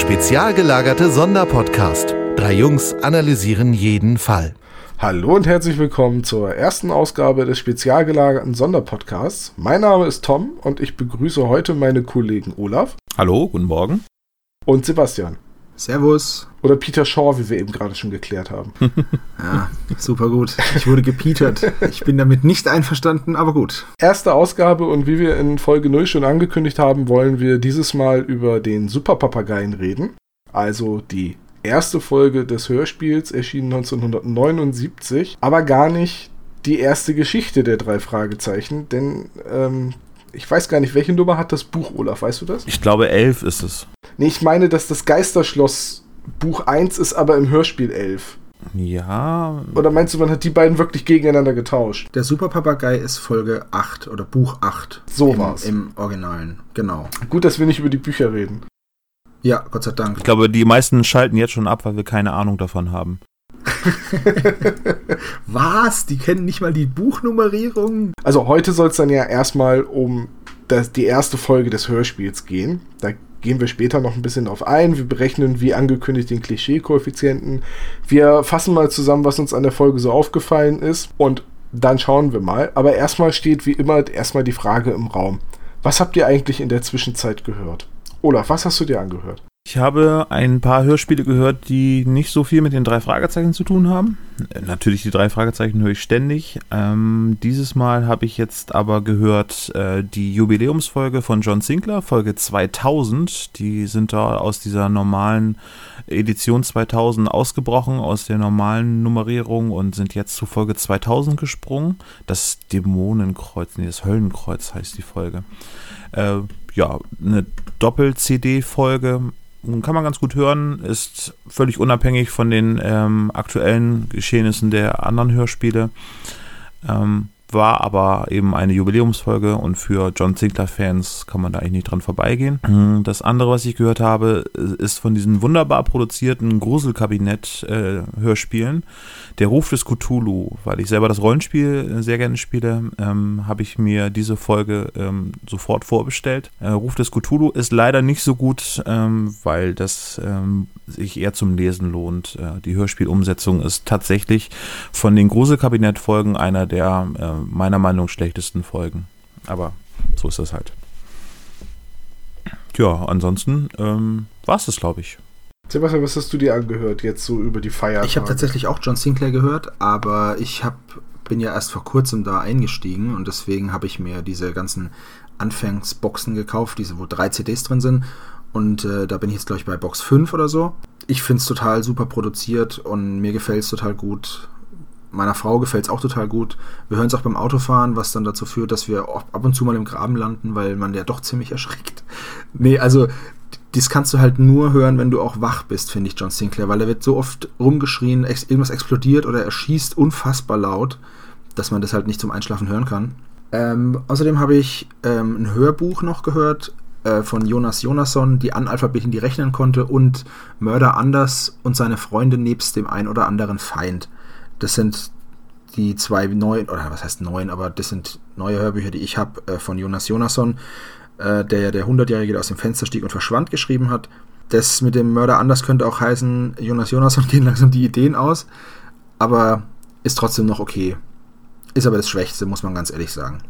Spezial gelagerte Sonderpodcast. Drei Jungs analysieren jeden Fall. Hallo und herzlich willkommen zur ersten Ausgabe des spezial gelagerten Sonderpodcasts. Mein Name ist Tom und ich begrüße heute meine Kollegen Olaf. Hallo, guten Morgen. Und Sebastian. Servus. Oder Peter Shaw, wie wir eben gerade schon geklärt haben. ja, super gut. Ich wurde gepietert. Ich bin damit nicht einverstanden, aber gut. Erste Ausgabe und wie wir in Folge 0 schon angekündigt haben, wollen wir dieses Mal über den Superpapageien reden. Also die erste Folge des Hörspiels erschien 1979, aber gar nicht die erste Geschichte der drei Fragezeichen, denn ähm, ich weiß gar nicht, welche Nummer hat das Buch, Olaf, weißt du das? Ich glaube, elf ist es. Nee, ich meine, dass das Geisterschloss Buch 1 ist, aber im Hörspiel 11. Ja. Oder meinst du, man hat die beiden wirklich gegeneinander getauscht? Der Superpapagei ist Folge 8 oder Buch 8. So im, war's. Im Originalen, genau. Gut, dass wir nicht über die Bücher reden. Ja, Gott sei Dank. Ich glaube, die meisten schalten jetzt schon ab, weil wir keine Ahnung davon haben. Was? Die kennen nicht mal die Buchnummerierung? Also heute soll es dann ja erstmal um das, die erste Folge des Hörspiels gehen. Da gehen wir später noch ein bisschen drauf ein. Wir berechnen, wie angekündigt, den Klischee-Koeffizienten. Wir fassen mal zusammen, was uns an der Folge so aufgefallen ist und dann schauen wir mal. Aber erstmal steht wie immer erstmal die Frage im Raum. Was habt ihr eigentlich in der Zwischenzeit gehört? Olaf, was hast du dir angehört? Ich habe ein paar Hörspiele gehört, die nicht so viel mit den drei Fragezeichen zu tun haben. Äh, natürlich die drei Fragezeichen höre ich ständig. Ähm, dieses Mal habe ich jetzt aber gehört äh, die Jubiläumsfolge von John Sinclair, Folge 2000. Die sind da aus dieser normalen Edition 2000 ausgebrochen, aus der normalen Nummerierung und sind jetzt zu Folge 2000 gesprungen. Das Dämonenkreuz, nee, das Höllenkreuz heißt die Folge. Äh, ja, eine Doppel-CD-Folge kann man ganz gut hören, ist völlig unabhängig von den ähm, aktuellen Geschehnissen der anderen Hörspiele. Ähm, war aber eben eine Jubiläumsfolge und für John Sinclair-Fans kann man da eigentlich nicht dran vorbeigehen. Mhm. Das andere, was ich gehört habe, ist von diesen wunderbar produzierten Gruselkabinett-Hörspielen. Äh, der Ruf des Cthulhu, weil ich selber das Rollenspiel äh, sehr gerne spiele, ähm, habe ich mir diese Folge ähm, sofort vorbestellt. Äh, Ruf des Cthulhu ist leider nicht so gut, ähm, weil das ähm, sich eher zum Lesen lohnt. Äh, die Hörspielumsetzung ist tatsächlich von den Gruselkabinett-Folgen einer der äh, meiner Meinung nach schlechtesten Folgen. Aber so ist das halt. Ja, ansonsten ähm, war es das, glaube ich. Sebastian, was hast du dir angehört jetzt so über die Feiertage? Ich habe tatsächlich auch John Sinclair gehört, aber ich hab, bin ja erst vor kurzem da eingestiegen und deswegen habe ich mir diese ganzen Anfangsboxen gekauft, diese wo drei CDs drin sind. Und äh, da bin ich jetzt, glaube ich, bei Box 5 oder so. Ich finde es total super produziert und mir gefällt es total gut. Meiner Frau gefällt es auch total gut. Wir hören es auch beim Autofahren, was dann dazu führt, dass wir ab und zu mal im Graben landen, weil man ja doch ziemlich erschreckt. Nee, also das kannst du halt nur hören, wenn du auch wach bist, finde ich, John Sinclair, weil er wird so oft rumgeschrien, ex irgendwas explodiert oder er schießt unfassbar laut, dass man das halt nicht zum Einschlafen hören kann. Ähm, außerdem habe ich ähm, ein Hörbuch noch gehört äh, von Jonas Jonasson, die Analphabeten, die rechnen konnte, und Mörder Anders und seine Freunde nebst dem ein oder anderen Feind. Das sind die zwei neuen, oder was heißt neuen, aber das sind neue Hörbücher, die ich habe äh, von Jonas Jonasson äh, der ja der 100-Jährige, der aus dem Fenster stieg und verschwand, geschrieben hat. Das mit dem Mörder anders könnte auch heißen, Jonas Jonasson gehen langsam die Ideen aus, aber ist trotzdem noch okay. Ist aber das Schwächste, muss man ganz ehrlich sagen.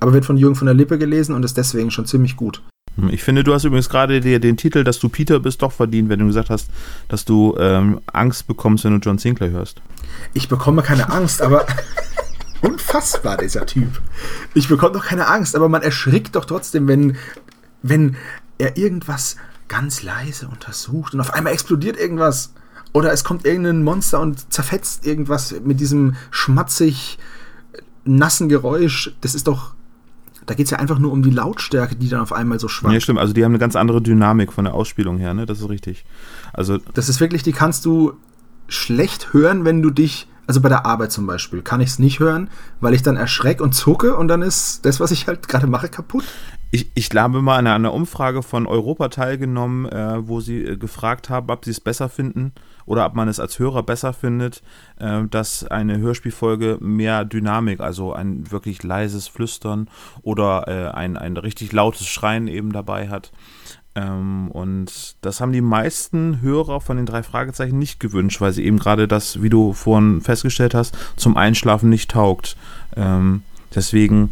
Aber wird von Jürgen von der Lippe gelesen und ist deswegen schon ziemlich gut. Ich finde, du hast übrigens gerade dir den Titel, dass du Peter bist, doch verdient, wenn du gesagt hast, dass du ähm, Angst bekommst, wenn du John Sinclair hörst. Ich bekomme keine Angst, aber unfassbar, dieser Typ. Ich bekomme doch keine Angst, aber man erschrickt doch trotzdem, wenn, wenn er irgendwas ganz leise untersucht und auf einmal explodiert irgendwas. Oder es kommt irgendein Monster und zerfetzt irgendwas mit diesem schmatzig nassen Geräusch. Das ist doch. Da geht es ja einfach nur um die Lautstärke, die dann auf einmal so schwankt. Ja, stimmt. Also die haben eine ganz andere Dynamik von der Ausspielung her, ne? Das ist richtig. Also. Das ist wirklich, die kannst du schlecht hören, wenn du dich also bei der Arbeit zum Beispiel kann ich es nicht hören, weil ich dann erschrecke und zucke und dann ist das, was ich halt gerade mache, kaputt. Ich, ich habe mal an einer Umfrage von Europa teilgenommen, äh, wo sie äh, gefragt haben, ob sie es besser finden oder ob man es als Hörer besser findet, äh, dass eine Hörspielfolge mehr Dynamik, also ein wirklich leises Flüstern oder äh, ein, ein richtig lautes Schreien eben dabei hat. Ähm, und das haben die meisten Hörer von den drei Fragezeichen nicht gewünscht, weil sie eben gerade das, wie du vorhin festgestellt hast, zum Einschlafen nicht taugt. Ähm, deswegen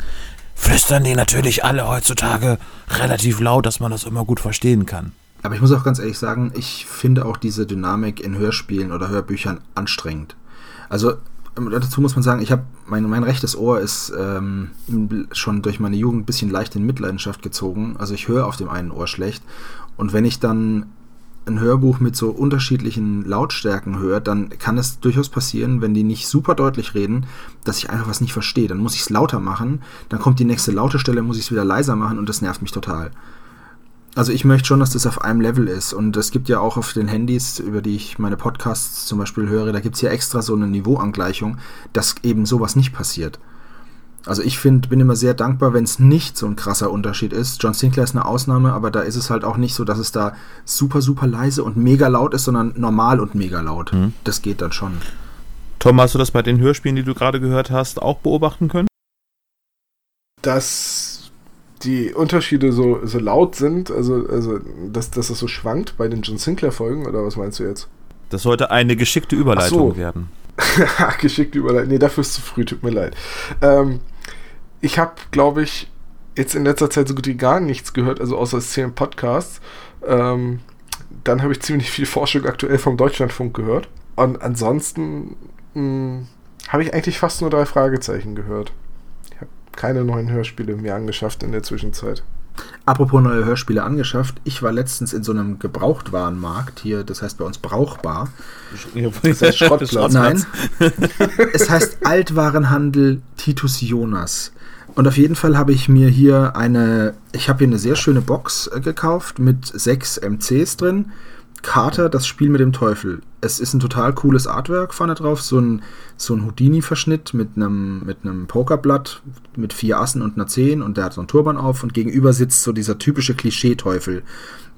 flüstern die natürlich alle heutzutage relativ laut, dass man das immer gut verstehen kann. Aber ich muss auch ganz ehrlich sagen, ich finde auch diese Dynamik in Hörspielen oder Hörbüchern anstrengend. Also ähm, dazu muss man sagen, ich habe mein, mein rechtes Ohr ist ähm, schon durch meine Jugend ein bisschen leicht in Mitleidenschaft gezogen. Also ich höre auf dem einen Ohr schlecht. Und wenn ich dann ein Hörbuch mit so unterschiedlichen Lautstärken höre, dann kann es durchaus passieren, wenn die nicht super deutlich reden, dass ich einfach was nicht verstehe. Dann muss ich es lauter machen, dann kommt die nächste laute Stelle, muss ich es wieder leiser machen und das nervt mich total. Also ich möchte schon, dass das auf einem Level ist. Und es gibt ja auch auf den Handys, über die ich meine Podcasts zum Beispiel höre, da gibt es ja extra so eine Niveauangleichung, dass eben sowas nicht passiert. Also ich finde, bin immer sehr dankbar, wenn es nicht so ein krasser Unterschied ist. John Sinclair ist eine Ausnahme, aber da ist es halt auch nicht so, dass es da super, super leise und mega laut ist, sondern normal und mega laut. Mhm. Das geht dann schon. Tom, hast du das bei den Hörspielen, die du gerade gehört hast, auch beobachten können? Das die Unterschiede so, so laut sind, also, also dass, dass das so schwankt bei den John Sinclair-Folgen, oder was meinst du jetzt? Das sollte eine geschickte Überleitung so. werden. geschickte Überleitung. Nee, dafür ist zu früh, tut mir leid. Ähm, ich habe, glaube ich, jetzt in letzter Zeit so gut wie gar nichts gehört, also außer zehn Podcasts. Ähm, dann habe ich ziemlich viel Forschung aktuell vom Deutschlandfunk gehört. Und ansonsten hm, habe ich eigentlich fast nur drei Fragezeichen gehört keine neuen Hörspiele mir angeschafft in der Zwischenzeit. Apropos neue Hörspiele angeschafft, ich war letztens in so einem Gebrauchtwarenmarkt hier, das heißt bei uns brauchbar. Das heißt Schrottplatz. Nein, es heißt Altwarenhandel Titus Jonas. Und auf jeden Fall habe ich mir hier eine, ich habe hier eine sehr schöne Box äh, gekauft mit sechs MCs drin Carter, das Spiel mit dem Teufel. Es ist ein total cooles Artwork vorne drauf, so ein, so ein Houdini-Verschnitt mit einem, mit einem Pokerblatt mit vier Assen und einer Zehn und der hat so einen Turban auf und gegenüber sitzt so dieser typische Klischee-Teufel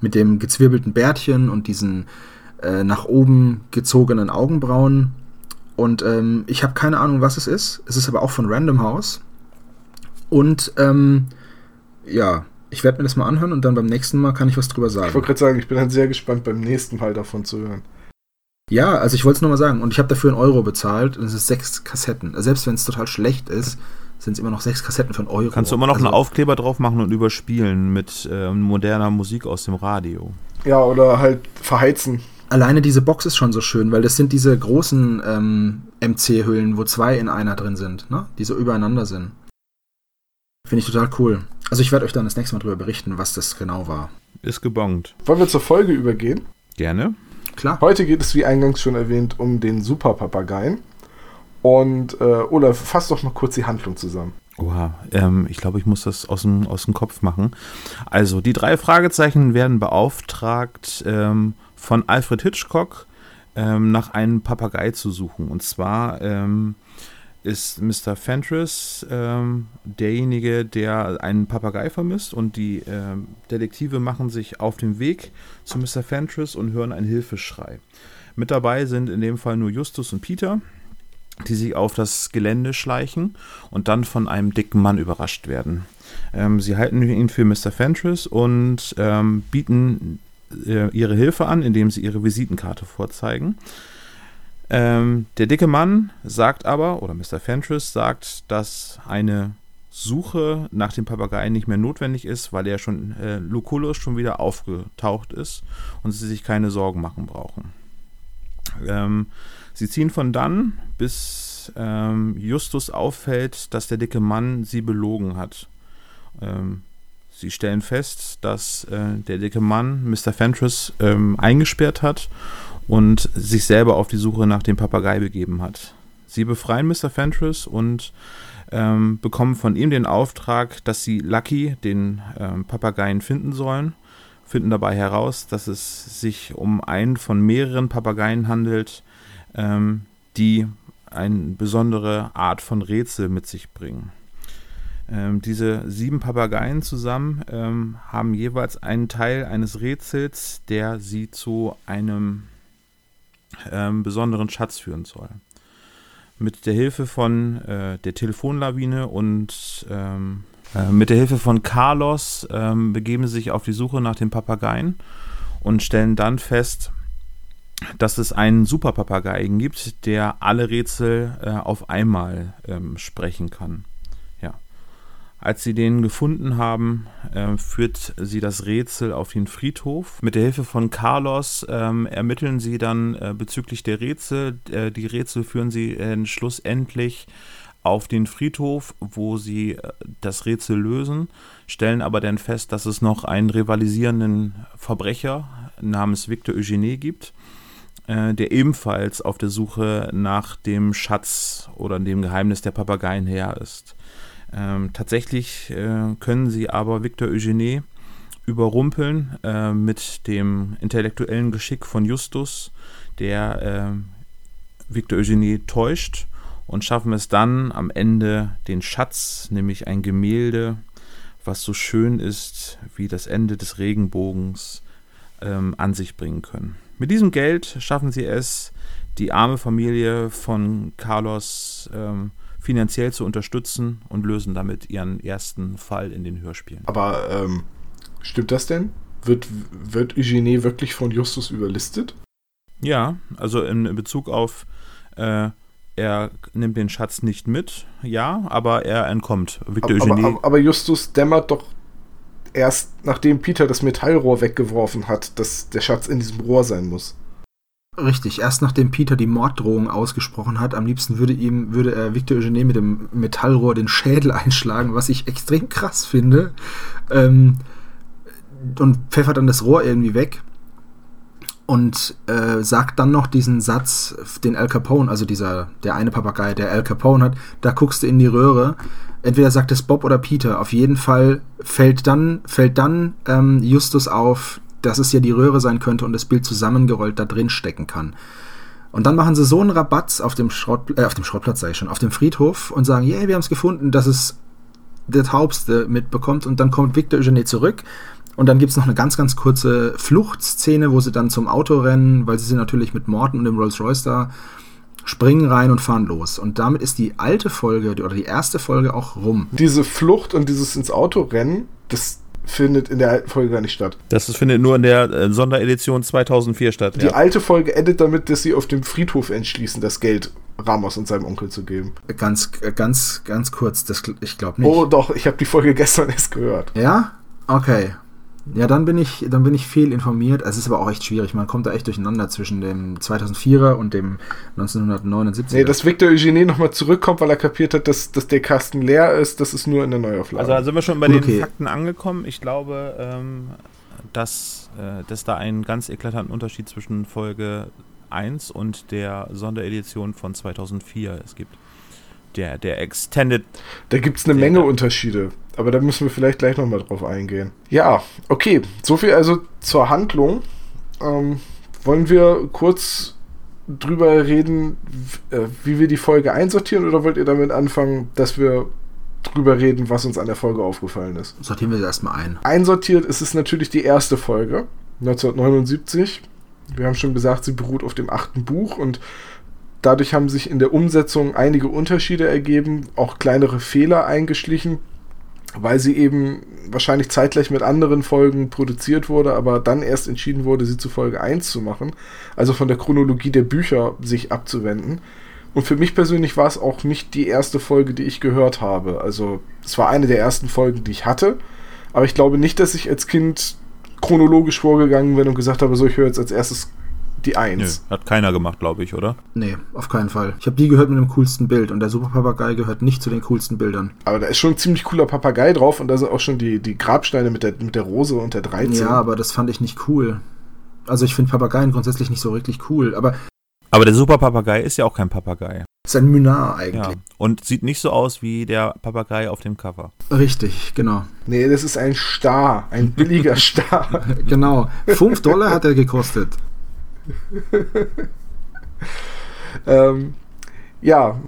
mit dem gezwirbelten Bärtchen und diesen äh, nach oben gezogenen Augenbrauen. Und ähm, ich habe keine Ahnung, was es ist. Es ist aber auch von Random House. Und ähm, ja, ich werde mir das mal anhören und dann beim nächsten Mal kann ich was drüber sagen. Ich wollte gerade sagen, ich bin dann sehr gespannt, beim nächsten Mal davon zu hören. Ja, also ich wollte es nur mal sagen. Und ich habe dafür einen Euro bezahlt und es ist sechs Kassetten. Also selbst wenn es total schlecht ist, sind es immer noch sechs Kassetten für einen Euro. Kannst du immer noch also, einen Aufkleber drauf machen und überspielen mit äh, moderner Musik aus dem Radio. Ja, oder halt verheizen. Alleine diese Box ist schon so schön, weil das sind diese großen ähm, MC-Hüllen, wo zwei in einer drin sind, ne? die so übereinander sind. Finde ich total cool. Also ich werde euch dann das nächste Mal darüber berichten, was das genau war. Ist gebongt. Wollen wir zur Folge übergehen? Gerne. Klar. Heute geht es, wie eingangs schon erwähnt, um den Superpapageien. Und äh, Olaf, fass doch mal kurz die Handlung zusammen. Oha, ähm, ich glaube, ich muss das aus dem, aus dem Kopf machen. Also, die drei Fragezeichen werden beauftragt, ähm, von Alfred Hitchcock ähm, nach einem Papagei zu suchen. Und zwar ähm, ist Mr. Fentress ähm, derjenige, der einen Papagei vermisst und die ähm, Detektive machen sich auf den Weg zu Mr. Fentress und hören einen Hilfeschrei. Mit dabei sind in dem Fall nur Justus und Peter, die sich auf das Gelände schleichen und dann von einem dicken Mann überrascht werden. Ähm, sie halten ihn für Mr. Fentress und ähm, bieten äh, ihre Hilfe an, indem sie ihre Visitenkarte vorzeigen. Ähm, der dicke Mann sagt aber, oder Mr. Fentress sagt, dass eine Suche nach dem Papageien nicht mehr notwendig ist, weil er schon, äh, Lucullus schon wieder aufgetaucht ist und sie sich keine Sorgen machen brauchen. Ähm, sie ziehen von dann, bis ähm, Justus auffällt, dass der dicke Mann sie belogen hat. Ähm, sie stellen fest, dass äh, der dicke Mann Mr. Fentress ähm, eingesperrt hat und sich selber auf die Suche nach dem Papagei begeben hat. Sie befreien Mr. Fentress und ähm, bekommen von ihm den Auftrag, dass sie Lucky, den ähm, Papageien, finden sollen. Finden dabei heraus, dass es sich um einen von mehreren Papageien handelt, ähm, die eine besondere Art von Rätsel mit sich bringen. Ähm, diese sieben Papageien zusammen ähm, haben jeweils einen Teil eines Rätsels, der sie zu einem ähm, besonderen Schatz führen soll. Mit der Hilfe von äh, der Telefonlawine und ähm, Äh, mit der Hilfe von Carlos ähm, begeben sie sich auf die Suche nach den Papageien und stellen dann fest, dass es einen Superpapageien gibt, der alle Rätsel äh, auf einmal ähm, sprechen kann. Als sie den gefunden haben, äh, führt sie das Rätsel auf den Friedhof. Mit der Hilfe von Carlos ähm, ermitteln sie dann äh, bezüglich der Rätsel. Äh, die Rätsel führen sie schlussendlich auf den Friedhof, wo sie äh, das Rätsel lösen, stellen aber dann fest, dass es noch einen rivalisierenden Verbrecher namens Victor Eugenie gibt äh, der ebenfalls auf der Suche nach dem Schatz oder dem Geheimnis der Papageien her ist. Ähm, tatsächlich äh, können sie aber Victor Eugenie überrumpeln äh, mit dem intellektuellen Geschick von Justus, der äh, Victor Eugenie täuscht und schaffen es dann am Ende den Schatz, nämlich ein Gemälde, was so schön ist wie das Ende des Regenbogens, ähm, an sich bringen können. Mit diesem Geld schaffen sie es, die arme Familie von Carlos ähm, finanziell zu unterstützen und lösen damit ihren ersten Fall in den Hörspielen. Aber ähm, stimmt das denn? Wird, wird Eugenie wirklich von Justus überlistet? Ja, also in Bezug auf, äh, er nimmt den Schatz nicht mit, ja, aber er entkommt. Victor aber, Eugenie. Aber, aber Justus dämmert doch erst nachdem Peter das Metallrohr weggeworfen hat, dass der Schatz in diesem Rohr sein muss. Richtig, erst nachdem Peter die Morddrohung ausgesprochen hat, am liebsten würde ihm, würde er Victor Eugene mit dem Metallrohr den Schädel einschlagen, was ich extrem krass finde. Ähm, und pfeffert dann das Rohr irgendwie weg und äh, sagt dann noch diesen Satz, den Al Capone, also dieser, der eine Papagei, der Al Capone hat, da guckst du in die Röhre entweder sagt es Bob oder Peter. Auf jeden Fall fällt dann, fällt dann ähm, Justus auf, dass es ja die Röhre sein könnte und das Bild zusammengerollt da drin stecken kann. Und dann machen sie so einen Rabatz auf dem, Schrott, äh, auf dem Schrottplatz, sage ich schon, auf dem Friedhof und sagen, yeah, wir haben es gefunden, dass es der Taubste mitbekommt. Und dann kommt Victor Eugene zurück. Und dann gibt es noch eine ganz, ganz kurze Fluchtszene, wo sie dann zum Auto rennen, weil sie sind natürlich mit Morton und dem Rolls Royce da springen rein und fahren los. Und damit ist die alte Folge oder die erste Folge auch rum. Diese Flucht und dieses ins Auto rennen, das findet in der alten Folge gar nicht statt. Das findet nur in der äh, Sonderedition 2004 statt. Die ja. alte Folge endet damit, dass sie auf dem Friedhof entschließen, das Geld Ramos und seinem Onkel zu geben. Ganz, ganz, ganz kurz, das, ich glaube nicht. Oh doch, ich habe die Folge gestern erst gehört. Ja? Okay. Ja, dann bin ich, dann bin ich fehlinformiert. Es ist aber auch echt schwierig. Man kommt da echt durcheinander zwischen dem 2004er und dem 1979er. Nee, dass Victor Eugenie nochmal zurückkommt, weil er kapiert hat, dass, dass der Kasten leer ist, das ist nur in der Neuauflage. Also, also sind wir schon bei okay. den Fakten angekommen. Ich glaube, ähm, dass, äh, dass da einen ganz eklatanten Unterschied zwischen Folge 1 und der Sonderedition von 2004 es gibt der, der Extended. Da gibt es eine Menge Unterschiede, aber da müssen wir vielleicht gleich nochmal drauf eingehen. Ja, okay, soviel also zur Handlung. Ähm, wollen wir kurz drüber reden, äh, wie wir die Folge einsortieren oder wollt ihr damit anfangen, dass wir drüber reden, was uns an der Folge aufgefallen ist? Sortieren wir sie erstmal ein. Einsortiert ist es natürlich die erste Folge, 1979. Wir haben schon gesagt, sie beruht auf dem achten Buch und Dadurch haben sich in der Umsetzung einige Unterschiede ergeben, auch kleinere Fehler eingeschlichen, weil sie eben wahrscheinlich zeitgleich mit anderen Folgen produziert wurde, aber dann erst entschieden wurde, sie zu Folge 1 zu machen, also von der Chronologie der Bücher sich abzuwenden. Und für mich persönlich war es auch nicht die erste Folge, die ich gehört habe. Also es war eine der ersten Folgen, die ich hatte, aber ich glaube nicht, dass ich als Kind chronologisch vorgegangen bin und gesagt habe, so ich höre jetzt als erstes die Eins. Nö, hat keiner gemacht, glaube ich, oder? Nee, auf keinen Fall. Ich habe die gehört mit dem coolsten Bild und der Super Papagei gehört nicht zu den coolsten Bildern. Aber da ist schon ein ziemlich cooler Papagei drauf und da sind auch schon die, die Grabsteine mit der, mit der Rose und der 13. Ja, aber das fand ich nicht cool. Also ich finde Papageien grundsätzlich nicht so wirklich cool, aber. Aber der Super Papagei ist ja auch kein Papagei. Ist ein Mynar eigentlich. Ja, und sieht nicht so aus wie der Papagei auf dem Cover. Richtig, genau. Nee, das ist ein Star, ein billiger Star. genau. 5 Dollar hat er gekostet. ähm, ja,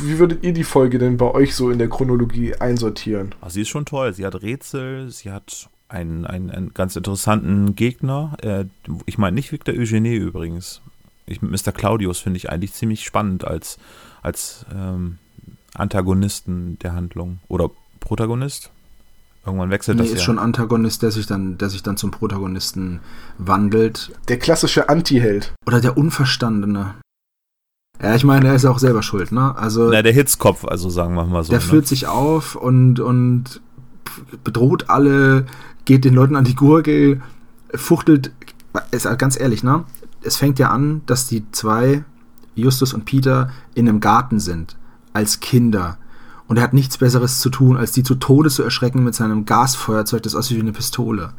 wie würdet ihr die Folge denn bei euch so in der Chronologie einsortieren? Ach, sie ist schon toll. Sie hat Rätsel, sie hat einen, einen, einen ganz interessanten Gegner. Äh, ich meine nicht Victor Eugenie übrigens. Ich, Mr. Claudius finde ich eigentlich ziemlich spannend als, als ähm, Antagonisten der Handlung. Oder Protagonist? Irgendwann wechselt Nee, das ist ja. schon Antagonist, der sich dann, der sich dann zum Protagonisten wandelt. Der klassische Anti-Held. Oder der Unverstandene. Ja, ich meine, er ist auch selber schuld, ne? Also Na, der Hitzkopf, also sagen wir mal so. der ne? führt sich auf und, und bedroht alle, geht den Leuten an die Gurgel, fuchtelt. Ist halt ganz ehrlich, ne? Es fängt ja an, dass die zwei, Justus und Peter, in einem Garten sind. Als Kinder. Und er hat nichts Besseres zu tun, als die zu Tode zu erschrecken mit seinem Gasfeuerzeug, das aussieht wie eine Pistole.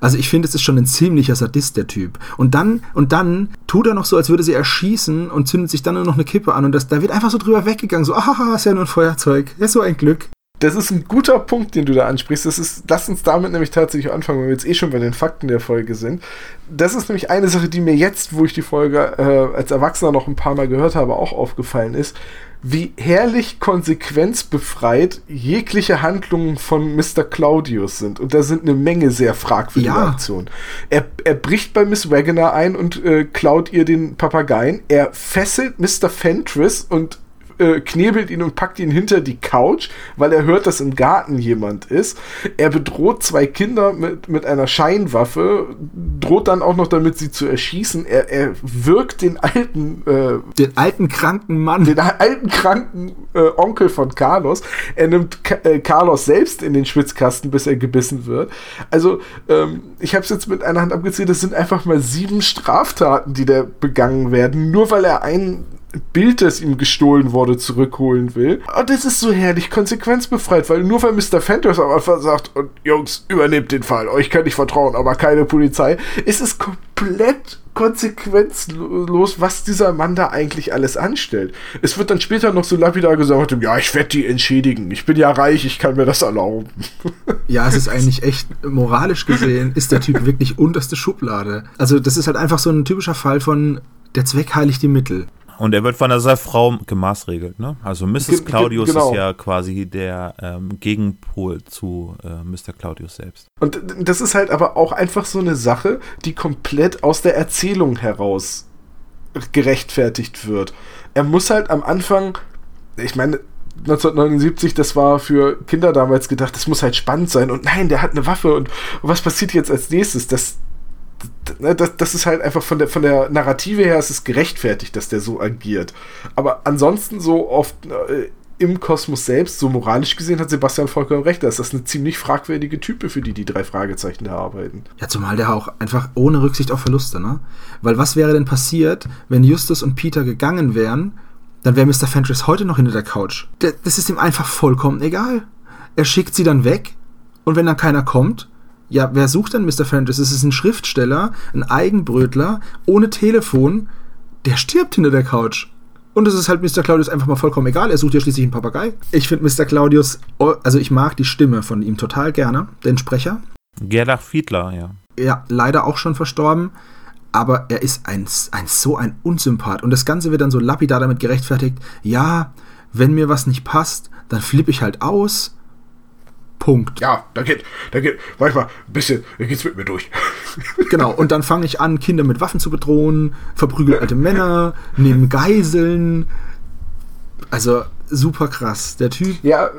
Also ich finde, es ist schon ein ziemlicher Sadist, der Typ. Und dann, und dann tut er noch so, als würde sie erschießen und zündet sich dann nur noch eine Kippe an. Und das, da wird einfach so drüber weggegangen. So, ah, ist ja nur ein Feuerzeug. Ja, so ein Glück. Das ist ein guter Punkt, den du da ansprichst. Das ist, lass uns damit nämlich tatsächlich anfangen, weil wir jetzt eh schon bei den Fakten der Folge sind. Das ist nämlich eine Sache, die mir jetzt, wo ich die Folge äh, als Erwachsener noch ein paar Mal gehört habe, auch aufgefallen ist. Wie herrlich konsequenzbefreit jegliche Handlungen von Mr. Claudius sind. Und da sind eine Menge sehr fragwürdige Ja. Aktionen. Er, er bricht bei Miss Wagoner ein und äh, klaut ihr den Papageien. Er fesselt Mr. Fentress und äh, knebelt ihn und packt ihn hinter die Couch, weil er hört, dass im Garten jemand ist. Er bedroht zwei Kinder mit, mit einer Scheinwaffe, droht dann auch noch damit, sie zu erschießen. Er, er wirkt den alten, äh, Den alten, kranken Mann. den alten kranken äh, Onkel von Carlos. Er nimmt Ka äh, Carlos selbst in den Schwitzkasten, bis er gebissen wird. Also, ähm, ich habe es jetzt mit einer Hand abgezählt, das sind einfach mal sieben Straftaten, die da begangen werden, nur weil er ein Bild, das ihm gestohlen wurde, zurückholen will. Und das ist so herrlich konsequenzbefreit, weil nur weil Mr. Fentos am Anfang sagt, und Jungs, übernehmt den Fall, euch kann ich vertrauen, aber keine Polizei, ist es komplett konsequenzlos, was dieser Mann da eigentlich alles anstellt. Es wird dann später noch so lapidar gesagt, ja, ich werde die entschädigen, ich bin ja reich, ich kann mir das erlauben. Ja, es ist eigentlich echt, moralisch gesehen, ist der Typ wirklich unterste Schublade. Also, das ist halt einfach so ein typischer Fall von, der Zweck heiligt die Mittel. Und er wird von dieser Frau gemaßregelt, ne? Also Mrs. Ge- Claudius genau. ist ja quasi der ähm, Gegenpol zu äh, Mr. Claudius selbst. Und das ist halt aber auch einfach so eine Sache, die komplett aus der Erzählung heraus gerechtfertigt wird. Er muss halt am Anfang, ich meine, 1979, das war für Kinder damals gedacht, das muss halt spannend sein und nein, der hat eine Waffe und was passiert jetzt als nächstes? Das, das, das ist halt einfach von der, von der Narrative her ist es gerechtfertigt, dass der so agiert. Aber ansonsten so oft äh, im Kosmos selbst, so moralisch gesehen, hat Sebastian vollkommen recht, da ist das eine ziemlich fragwürdige Type, für die die drei Fragezeichen da arbeiten. Ja, zumal der auch einfach ohne Rücksicht auf Verluste, ne? Weil was wäre denn passiert, wenn Justus und Peter gegangen wären, dann wäre Mr. Fentress heute noch hinter der Couch. Das ist ihm einfach vollkommen egal. Er schickt sie dann weg und wenn dann keiner kommt, ja, wer sucht denn Mr. Fentress? Es ist ein Schriftsteller, ein Eigenbrötler, ohne Telefon, der stirbt hinter der Couch. Und es ist halt Mr. Claudius einfach mal vollkommen egal. Er sucht ja schließlich einen Papagei. Ich finde Mr. Claudius, oh, also ich mag die Stimme von ihm total gerne, den Sprecher Gerlach Fiedler, ja. ja, leider auch schon verstorben. Aber er ist ein, ein so ein Unsympath. Und das Ganze wird dann so lapidar damit gerechtfertigt. Ja, wenn mir was nicht passt, dann flippe ich halt aus. Punkt. Ja, da geht, da geht manchmal ein bisschen, da geht's mit mir durch. Genau. Und dann fange ich an, Kinder mit Waffen zu bedrohen, verprügel alte Männer, nehme Geiseln. Also super krass. Der Typ. Ja,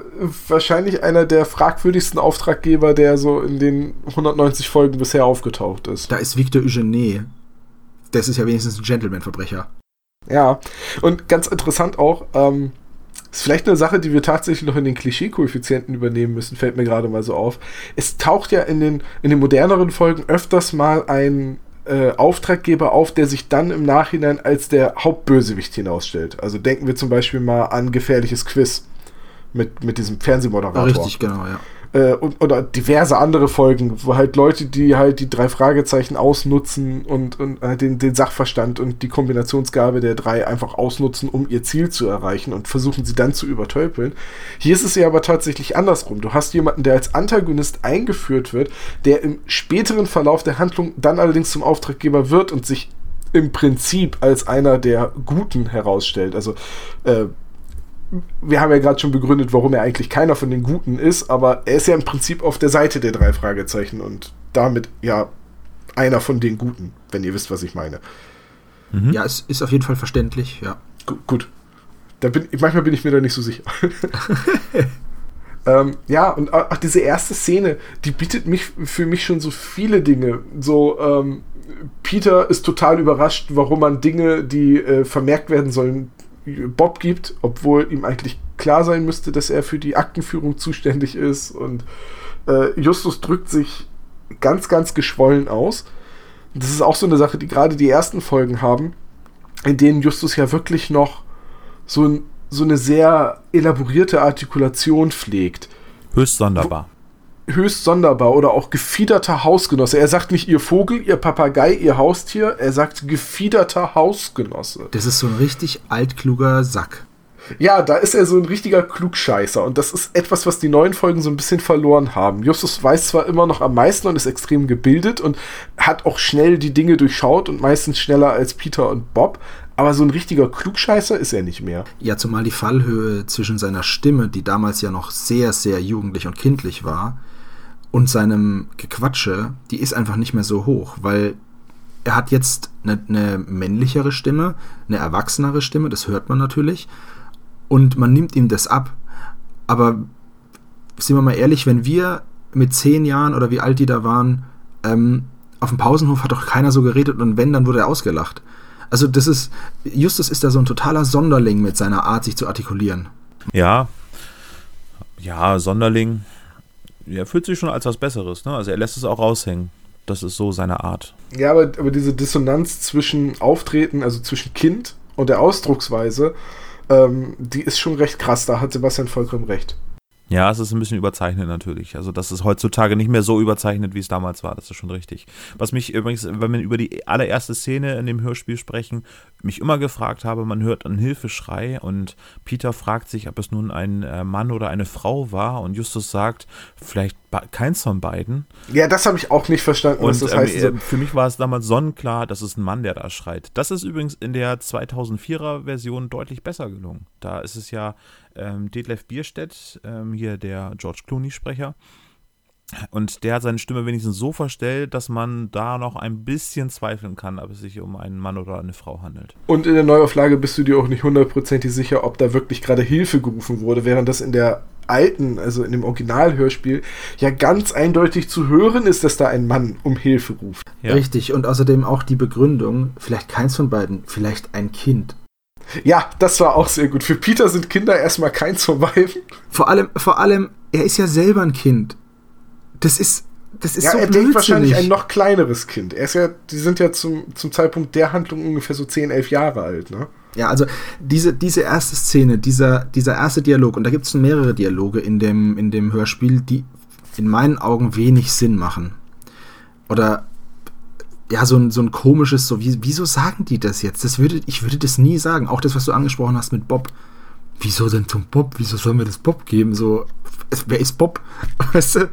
wahrscheinlich einer der fragwürdigsten Auftraggeber, der so in den 190 Folgen bisher aufgetaucht ist. Da ist Victor Eugenie. Das ist ja wenigstens ein Gentleman-Verbrecher. Ja, und ganz interessant auch, ähm, ist vielleicht eine Sache, die wir tatsächlich noch in den Klischee-Koeffizienten übernehmen müssen, fällt mir gerade mal so auf. Es taucht ja in den, in den moderneren Folgen öfters mal ein äh, Auftraggeber auf, der sich dann im Nachhinein als der Hauptbösewicht hinausstellt. Also denken wir zum Beispiel mal an gefährliches Quiz mit, mit diesem Fernsehmoderator. Richtig, genau, ja. Äh, und, oder diverse andere Folgen, wo halt Leute, die halt die drei Fragezeichen ausnutzen und, und äh, den, den Sachverstand und die Kombinationsgabe der drei einfach ausnutzen, um ihr Ziel zu erreichen und versuchen sie dann zu übertölpeln. Hier ist es ja aber tatsächlich andersrum. Du hast jemanden, der als Antagonist eingeführt wird, der im späteren Verlauf der Handlung dann allerdings zum Auftraggeber wird und sich im Prinzip als einer der Guten herausstellt. Also äh, wir haben ja gerade schon begründet, warum er eigentlich keiner von den Guten ist, aber er ist ja im Prinzip auf der Seite der drei Fragezeichen und damit ja einer von den Guten, wenn ihr wisst, was ich meine. Ja, es ist auf jeden Fall verständlich, ja. Gu gut. Da bin, manchmal bin ich mir da nicht so sicher. Ähm, ja, und auch diese erste Szene, die bietet mich für mich schon so viele Dinge. So, ähm, Peter ist total überrascht, warum man Dinge, die äh, vermerkt werden sollen, Bob gibt, obwohl ihm eigentlich klar sein müsste, dass er für die Aktenführung zuständig ist. Und äh, Justus drückt sich ganz, ganz geschwollen aus. Das ist auch so eine Sache, die gerade die ersten Folgen haben, in denen Justus ja wirklich noch so, so eine sehr elaborierte Artikulation pflegt. Höchst sonderbar. Höchst sonderbar oder auch gefiederter Hausgenosse. Er sagt nicht ihr Vogel, ihr Papagei, ihr Haustier, er sagt gefiederter Hausgenosse. Das ist so ein richtig altkluger Sack. Ja, da ist er so ein richtiger Klugscheißer und das ist etwas, was die neuen Folgen so ein bisschen verloren haben. Justus weiß zwar immer noch am meisten und ist extrem gebildet und hat auch schnell die Dinge durchschaut und meistens schneller als Peter und Bob, aber so ein richtiger Klugscheißer ist er nicht mehr. Ja, zumal die Fallhöhe zwischen seiner Stimme, die damals ja noch sehr, sehr jugendlich und kindlich war, und seinem Gequatsche, die ist einfach nicht mehr so hoch, weil er hat jetzt eine, eine männlichere Stimme, eine erwachsenere Stimme, das hört man natürlich, und man nimmt ihm das ab. Aber sind wir mal ehrlich, wenn wir mit zehn Jahren oder wie alt die da waren, ähm, auf dem Pausenhof hat doch keiner so geredet und wenn, dann wurde er ausgelacht. Also das ist, Justus ist da so ein totaler Sonderling mit seiner Art, sich zu artikulieren. Ja, ja, Sonderling. Er fühlt sich schon als was Besseres, ne? Also er lässt es auch raushängen. Das ist so seine Art. Ja, aber, aber diese Dissonanz zwischen Auftreten, also zwischen Kind und der Ausdrucksweise, ähm, die ist schon recht krass. Da hat Sebastian vollkommen recht. Ja, es ist ein bisschen überzeichnet natürlich. Also das ist heutzutage nicht mehr so überzeichnet, wie es damals war. Das ist schon richtig. Was mich übrigens, wenn wir über die allererste Szene in dem Hörspiel sprechen, mich immer gefragt habe, man hört einen Hilfeschrei und Peter fragt sich, ob es nun ein äh, Mann oder eine Frau war und Justus sagt, vielleicht keins von beiden. Ja, das habe ich auch nicht verstanden, und, was das heißt. Äh, für mich war es damals sonnenklar, dass es ein Mann, der da schreit. Das ist übrigens in der 2004er Version deutlich besser gelungen. Da ist es ja ähm, Detlef Bierstedt, ähm, hier der George Clooney-Sprecher. Und der hat seine Stimme wenigstens so verstellt, dass man da noch ein bisschen zweifeln kann, ob es sich um einen Mann oder eine Frau handelt. Und in der Neuauflage bist du dir auch nicht hundertprozentig sicher, ob da wirklich gerade Hilfe gerufen wurde, während das in der alten, also in dem Originalhörspiel, ja ganz eindeutig zu hören ist, dass da ein Mann um Hilfe ruft. Ja. Richtig, und außerdem auch die Begründung, vielleicht keins von beiden, vielleicht ein Kind. Ja, das war auch sehr gut. Für Peter sind Kinder erstmal kein Survival. Vor allem, vor allem, er ist ja selber ein Kind. Das ist, das ist ja, so er denkt wahrscheinlich ein noch kleineres Kind. Er ist ja, die sind ja zum, zum Zeitpunkt der Handlung ungefähr so 10, 11 Jahre alt, ne? Ja, also diese, diese erste Szene, dieser, dieser erste Dialog, und da gibt es mehrere Dialoge in dem, in dem Hörspiel, die in meinen Augen wenig Sinn machen. Oder ja, so ein, so ein komisches, so, wie, wieso sagen die das jetzt? Das würde, ich würde das nie sagen. Auch das, was du angesprochen hast mit Bob. Wieso denn zum Bob? Wieso sollen wir das Bob geben? So, wer ist Bob? Weißt du,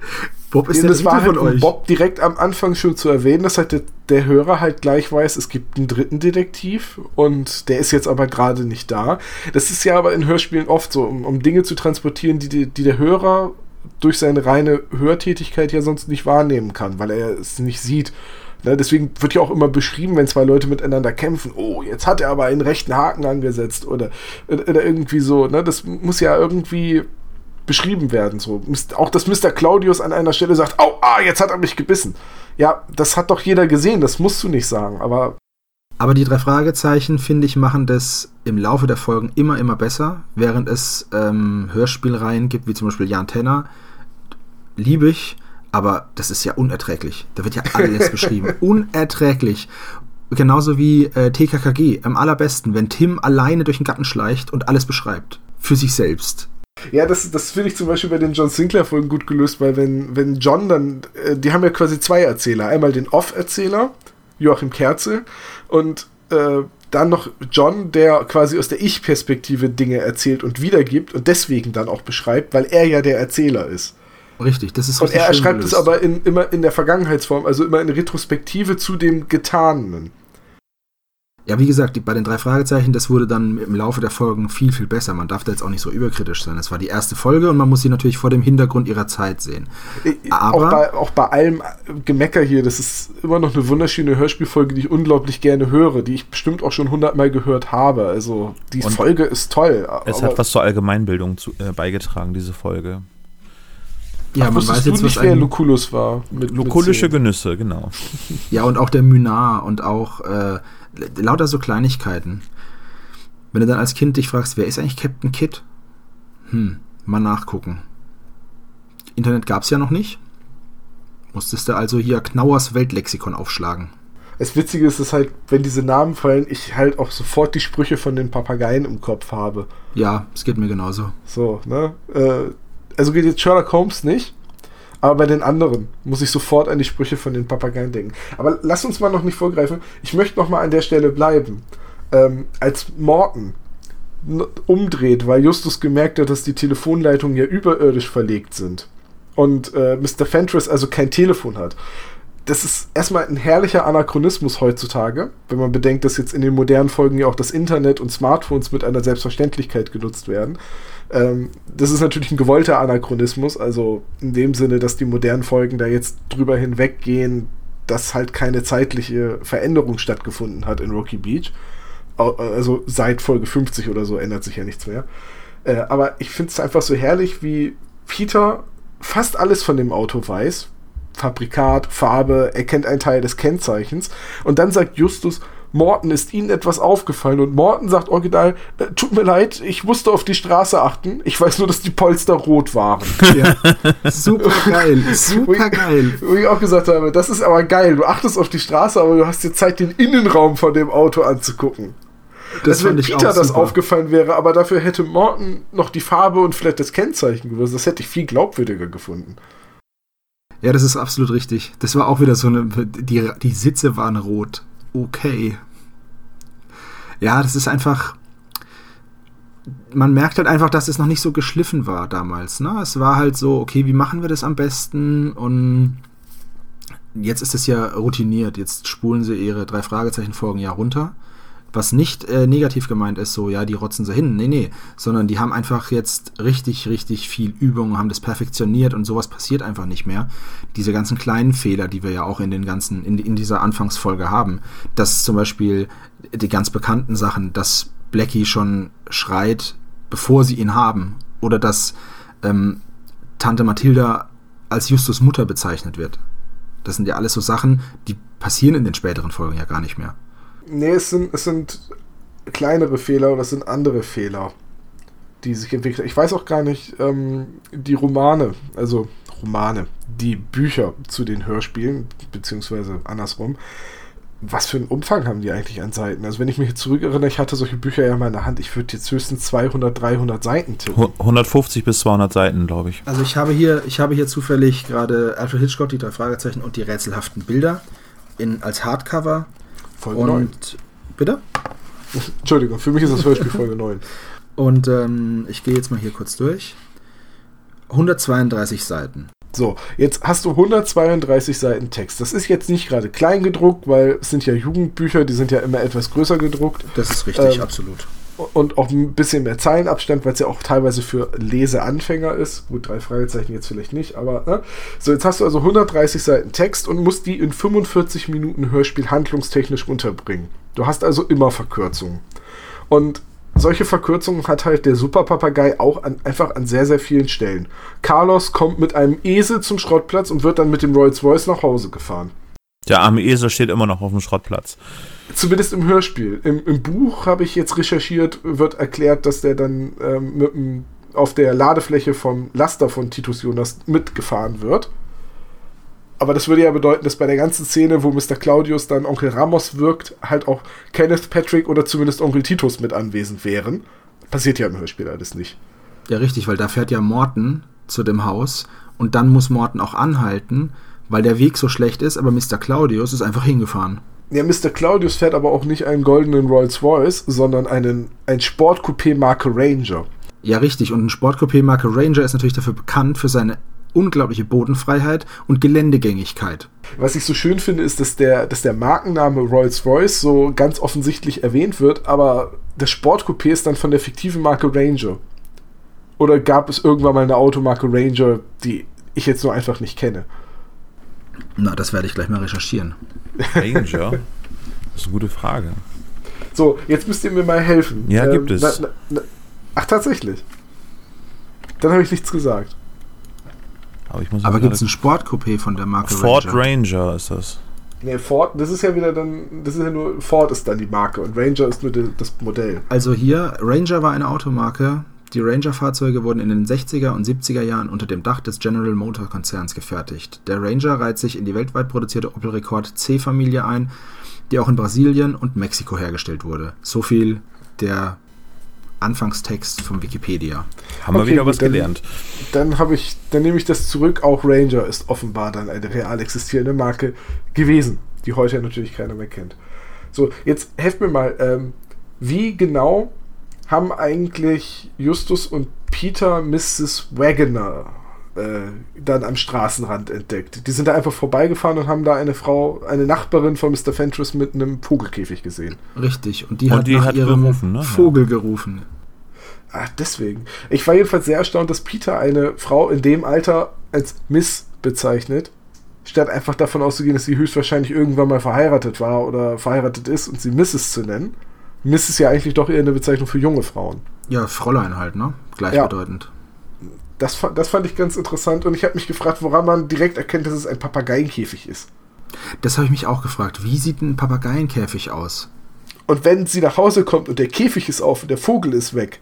Bob ist der das war halt, von euch. Bob direkt am Anfang schon zu erwähnen, dass halt der, der, Hörer halt gleich weiß, es gibt einen dritten Detektiv und der ist jetzt aber gerade nicht da. Das ist ja aber in Hörspielen oft so, um, um Dinge zu transportieren, die, die, die der Hörer durch seine reine Hörtätigkeit ja sonst nicht wahrnehmen kann, weil er es nicht sieht. Ne, deswegen wird ja auch immer beschrieben, wenn zwei Leute miteinander kämpfen, oh, jetzt hat er aber einen rechten Haken angesetzt oder, oder irgendwie so. Ne? Das muss ja irgendwie beschrieben werden. So. Auch dass Mr. Claudius an einer Stelle sagt, oh, ah, jetzt hat er mich gebissen. Ja, das hat doch jeder gesehen, das musst du nicht sagen, aber. Aber die drei Fragezeichen, finde ich, machen das im Laufe der Folgen immer, immer besser, während es ähm, Hörspielreihen gibt, wie zum Beispiel Jan Tenner, liebe ich, aber das ist ja unerträglich. Da wird ja alles beschrieben. Unerträglich. Genauso wie äh, TKKG, am allerbesten, wenn Tim alleine durch den Garten schleicht und alles beschreibt. Für sich selbst. Ja, das, das finde ich zum Beispiel bei den John Sinclair-Folgen gut gelöst, weil wenn, wenn John dann, äh, die haben ja quasi zwei Erzähler. Einmal den Off-Erzähler, Joachim Kerzel, und äh, dann noch John, der quasi aus der Ich-Perspektive Dinge erzählt und wiedergibt und deswegen dann auch beschreibt, weil er ja der Erzähler ist. Richtig, das ist Und er schreibt es aber in, immer in der Vergangenheitsform, also immer in Retrospektive zu dem Getanen. Ja, wie gesagt, die, bei den drei Fragezeichen, das wurde dann im Laufe der Folgen viel, viel besser. Man darf da jetzt auch nicht so überkritisch sein. Das war die erste Folge und man muss sie natürlich vor dem Hintergrund ihrer Zeit sehen. Aber auch bei, auch bei allem Gemecker hier, das ist immer noch eine wunderschöne Hörspielfolge, die ich unglaublich gerne höre, die ich bestimmt auch schon hundertmal gehört habe. Also die Folge ist toll. Es hat was zur Allgemeinbildung zu, äh, beigetragen, diese Folge. Ja, Ach, man weiß jetzt, nicht, was wer Lucullus war. Mit, Lucullische Genüsse, genau. Ja, und auch der Mynar und auch äh, lauter so Kleinigkeiten. Wenn du dann als Kind dich fragst, wer ist eigentlich Captain Kidd? Hm, mal nachgucken. Internet gab es ja noch nicht. Musstest du also hier Knauers Weltlexikon aufschlagen. Das Witzige ist, dass halt, wenn diese Namen fallen, ich halt auch sofort die Sprüche von den Papageien im Kopf habe. Ja, es geht mir genauso. So, ne? Äh, also geht jetzt Sherlock Holmes nicht, aber bei den anderen muss ich sofort an die Sprüche von den Papageien denken. Aber lass uns mal noch nicht vorgreifen. Ich möchte noch mal an der Stelle bleiben. Ähm, als Morton umdreht, weil Justus gemerkt hat, dass die Telefonleitungen ja überirdisch verlegt sind und äh, Mr. Fentress also kein Telefon hat. Das ist erstmal ein herrlicher Anachronismus heutzutage, wenn man bedenkt, dass jetzt in den modernen Folgen ja auch das Internet und Smartphones mit einer Selbstverständlichkeit genutzt werden. Ähm, das ist natürlich ein gewollter Anachronismus, also in dem Sinne, dass die modernen Folgen da jetzt drüber hinweggehen, dass halt keine zeitliche Veränderung stattgefunden hat in Rocky Beach. Also seit Folge 50 oder so ändert sich ja nichts mehr. Äh, aber ich finde es einfach so herrlich, wie Peter fast alles von dem Auto weiß. Fabrikat, Farbe, er kennt einen Teil des Kennzeichens. Und dann sagt Justus, Morten ist Ihnen etwas aufgefallen. Und Morten sagt original, äh, tut mir leid, ich musste auf die Straße achten. Ich weiß nur, dass die Polster rot waren. Ja. super geil, super geil. Wo ich auch gesagt habe, das ist aber geil. Du achtest auf die Straße, aber du hast dir Zeit, den Innenraum von dem Auto anzugucken. Das also wenn Peter das aufgefallen wäre, aber dafür hätte Morton noch die Farbe und vielleicht das Kennzeichen gewusst. Das hätte ich viel glaubwürdiger gefunden. Ja, das ist absolut richtig. Das war auch wieder so eine. Die, die Sitze waren rot. Okay. Ja, das ist einfach. Man merkt halt einfach, dass es noch nicht so geschliffen war damals. Ne? Es war halt so, okay, wie machen wir das am besten? Und jetzt ist es ja routiniert. Jetzt spulen sie ihre drei Fragezeichen-Folgen ja runter was nicht äh, negativ gemeint ist, so, ja, die rotzen sie hin. Nee, nee. Sondern die haben einfach jetzt richtig, richtig viel Übung, haben das perfektioniert und sowas passiert einfach nicht mehr. Diese ganzen kleinen Fehler, die wir ja auch in den ganzen, in, in dieser Anfangsfolge haben, dass zum Beispiel die ganz bekannten Sachen, dass Blackie schon schreit, bevor sie ihn haben. Oder dass ähm, Tante Mathilda als Justus Mutter bezeichnet wird. Das sind ja alles so Sachen, die passieren in den späteren Folgen ja gar nicht mehr. Nee, es sind, es sind kleinere Fehler oder es sind andere Fehler, die sich entwickeln. Ich weiß auch gar nicht, ähm, die Romane, also Romane, die Bücher zu den Hörspielen, beziehungsweise andersrum, was für einen Umfang haben die eigentlich an Seiten? Also wenn ich mich zurückerinnere, ich hatte solche Bücher ja mal in der Hand, ich würde jetzt höchstens 200, 300 Seiten tippen. 150 bis 200 Seiten, glaube ich. Also ich habe hier, ich habe hier zufällig gerade Alfred Hitchcock, die drei Fragezeichen und die rätselhaften Bilder in, als Hardcover Folge und, 9. Bitte? Entschuldigung, für mich ist das Hörspiel Folge 9. Und ähm, ich gehe jetzt mal hier kurz durch. 132 Seiten. So, jetzt hast du 132 Seiten Text. Das ist jetzt nicht gerade klein gedruckt, weil es sind ja Jugendbücher, die sind ja immer etwas größer gedruckt. Das ist richtig, ähm, absolut und auch ein bisschen mehr Zeilenabstand, weil es ja auch teilweise für Leseanfänger ist. Gut, drei Fragezeichen jetzt vielleicht nicht, aber ne? so jetzt hast du also 130 Seiten Text und musst die in 45 Minuten Hörspiel handlungstechnisch unterbringen. Du hast also immer Verkürzungen. Und solche Verkürzungen hat halt der Superpapagei auch an, einfach an sehr, sehr vielen Stellen. Carlos kommt mit einem Esel zum Schrottplatz und wird dann mit dem Rolls-Royce nach Hause gefahren. Der arme Esel steht immer noch auf dem Schrottplatz. Zumindest im Hörspiel. Im, im Buch habe ich jetzt recherchiert, wird erklärt, dass der dann ähm, mit auf der Ladefläche vom Laster von Titus Jonas mitgefahren wird. Aber das würde ja bedeuten, dass bei der ganzen Szene, wo Mr. Claudius dann Onkel Ramos wirkt, halt auch Kenneth Patrick oder zumindest Onkel Titus mit anwesend wären. Passiert ja im Hörspiel alles nicht. Ja, richtig, weil da fährt ja Morten zu dem Haus und dann muss Morten auch anhalten, weil der Weg so schlecht ist, aber Mr. Claudius ist einfach hingefahren. Ja, Mr. Claudius fährt aber auch nicht einen goldenen Rolls-Royce, sondern einen, ein Sportcoupé Marke Ranger. Ja, richtig. Und ein Sportcoupé Marke Ranger ist natürlich dafür bekannt für seine unglaubliche Bodenfreiheit und Geländegängigkeit. Was ich so schön finde, ist, dass der, dass der Markenname Rolls-Royce so ganz offensichtlich erwähnt wird, aber das Sportcoupé ist dann von der fiktiven Marke Ranger. Oder gab es irgendwann mal eine Automarke Ranger, die ich jetzt nur einfach nicht kenne? Na, das werde ich gleich mal recherchieren. Ranger? Das ist eine gute Frage. So, jetzt müsst ihr mir mal helfen. Ja, ähm, gibt es. Na, na, na, ach, tatsächlich. Dann habe ich nichts gesagt. Aber, Aber gibt es ein Sportcoupé von der Marke Ford Ranger? Ranger ist das. Nee, Ford, das ist ja wieder dann, das ist ja nur, Ford ist dann die Marke und Ranger ist nur die, das Modell. Also hier, Ranger war eine Automarke. Die Ranger-Fahrzeuge wurden in den 60er und 70er Jahren unter dem Dach des General Motor Konzerns gefertigt. Der Ranger reiht sich in die weltweit produzierte Opel Rekord C-Familie ein, die auch in Brasilien und Mexiko hergestellt wurde. So viel der Anfangstext von Wikipedia. Haben wir Okay, wieder gut, was dann- gelernt. Dann habe ich, dann nehme ich das zurück. Auch Ranger ist offenbar dann eine real existierende Marke gewesen, die heute natürlich keiner mehr kennt. So, jetzt helft mir mal, ähm, wie genau haben eigentlich Justus und Peter Mrs. Wagoner äh, dann am Straßenrand entdeckt? Die sind da einfach vorbeigefahren und haben da eine Frau, eine Nachbarin von Mr. Fentress mit einem Vogelkäfig gesehen. Richtig. Und die Und hat die nach hat ihrem gerufen, ne? Vogel gerufen. Ah, deswegen. Ich war jedenfalls sehr erstaunt, dass Peter eine Frau in dem Alter als Miss bezeichnet, statt einfach davon auszugehen, dass sie höchstwahrscheinlich irgendwann mal verheiratet war oder verheiratet ist und sie Mrs. zu nennen. Miss ist ja eigentlich doch eher eine Bezeichnung für junge Frauen. Ja, Fräulein halt, ne? Gleichbedeutend. Das, fa- das fand ich ganz interessant und ich habe mich gefragt, woran man direkt erkennt, dass es ein Papageienkäfig ist. Das habe ich mich auch gefragt. Wie sieht ein Papageienkäfig aus? Und wenn sie nach Hause kommt und der Käfig ist auf und der Vogel ist weg,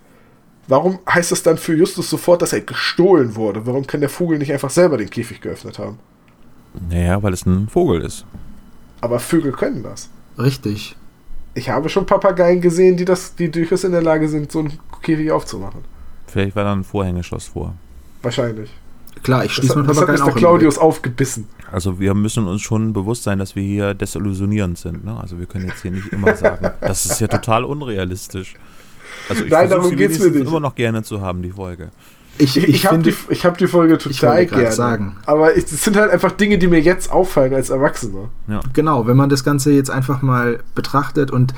warum heißt das dann für Justus sofort, dass er gestohlen wurde? Warum kann der Vogel nicht einfach selber den Käfig geöffnet haben? Naja, weil es ein Vogel ist. Aber Vögel können das. Richtig. Ich habe schon Papageien gesehen, die das, die durchaus in der Lage sind, so einen Käfig aufzumachen. Vielleicht war da ein Vorhängeschloss vor. Wahrscheinlich. Klar, ich schließe hat, mit das hat Papageien Mr. auch Claudius aufgebissen. Also wir müssen uns schon bewusst sein, dass wir hier desillusionierend sind. Ne? Also wir können jetzt hier nicht immer sagen, das ist ja total unrealistisch. Also ich Nein, versuche darum geht's mir nicht. immer noch gerne zu haben, die Folge. Ich, Ich, ich, habe die, ich hab die Folge Ich total gerne. sagen. Aber es sind halt einfach Dinge, die mir jetzt auffallen als Erwachsener. genau, wenn man das Ganze jetzt einfach mal betrachtet und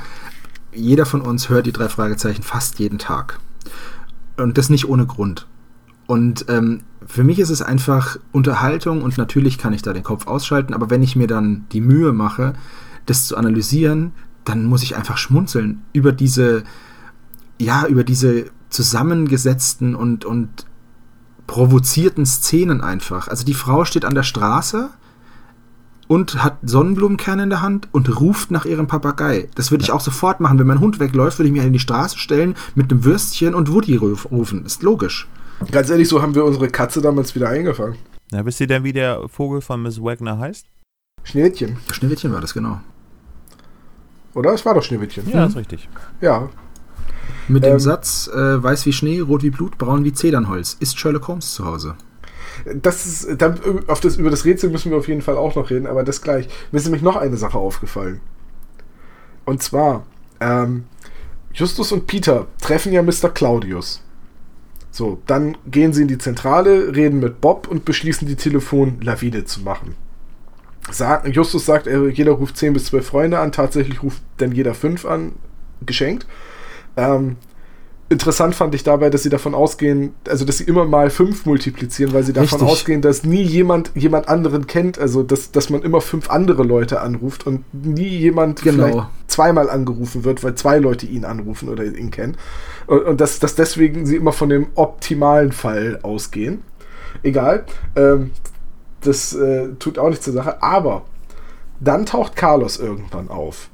jeder von uns hört die drei Fragezeichen fast jeden Tag. Und das nicht ohne Grund. Und ähm, für mich ist es einfach Unterhaltung und natürlich kann ich da den Kopf ausschalten, aber wenn ich mir dann die Mühe mache, das zu analysieren, dann muss ich einfach schmunzeln über diese, ja, über diese zusammengesetzten und, und provozierten Szenen einfach. Also die Frau steht an der Straße und hat Sonnenblumenkerne in der Hand und ruft nach ihrem Papagei. Das würde ich auch sofort machen. Wenn mein Hund wegläuft, würde ich mich an die Straße stellen mit einem Würstchen und Woody ruf- rufen. Ist logisch. Ganz ehrlich, so haben wir unsere Katze damals wieder eingefangen. Na, wisst ihr denn, wie der Vogel von Miss Wagner heißt? Schneewittchen, Schneewittchen war das, genau. oder? Es war doch Schneewittchen. Ja, ist richtig. Ja. Mit dem Ähm. Satz, äh, weiß wie Schnee, rot wie Blut, braun wie Zedernholz. Ist Sherlock Holmes zu Hause? Das ist, dann, auf das, über das Rätsel müssen wir auf jeden Fall auch noch reden, aber das gleich. Mir ist nämlich noch eine Sache aufgefallen. Und zwar, ähm, Justus und Peter treffen ja Mr. Claudius. So, dann gehen sie in die Zentrale, reden mit Bob und beschließen, die Telefonlawine zu machen. Sag, Justus sagt, er, jeder ruft 10 bis 12 Freunde an, tatsächlich ruft dann jeder 5 an, geschenkt. Ähm, interessant fand ich dabei, dass sie davon ausgehen, also dass sie immer mal 5 multiplizieren, weil sie davon Richtig. ausgehen, dass nie jemand jemand anderen kennt, also dass, dass man immer fünf andere Leute anruft und nie jemand Genau. vielleicht zweimal angerufen wird, weil zwei Leute ihn anrufen oder ihn kennen. Und, und dass, dass deswegen sie immer von dem optimalen Fall ausgehen. Egal. Ähm, das äh, tut auch nichts zur Sache. Aber dann taucht Carlos irgendwann auf.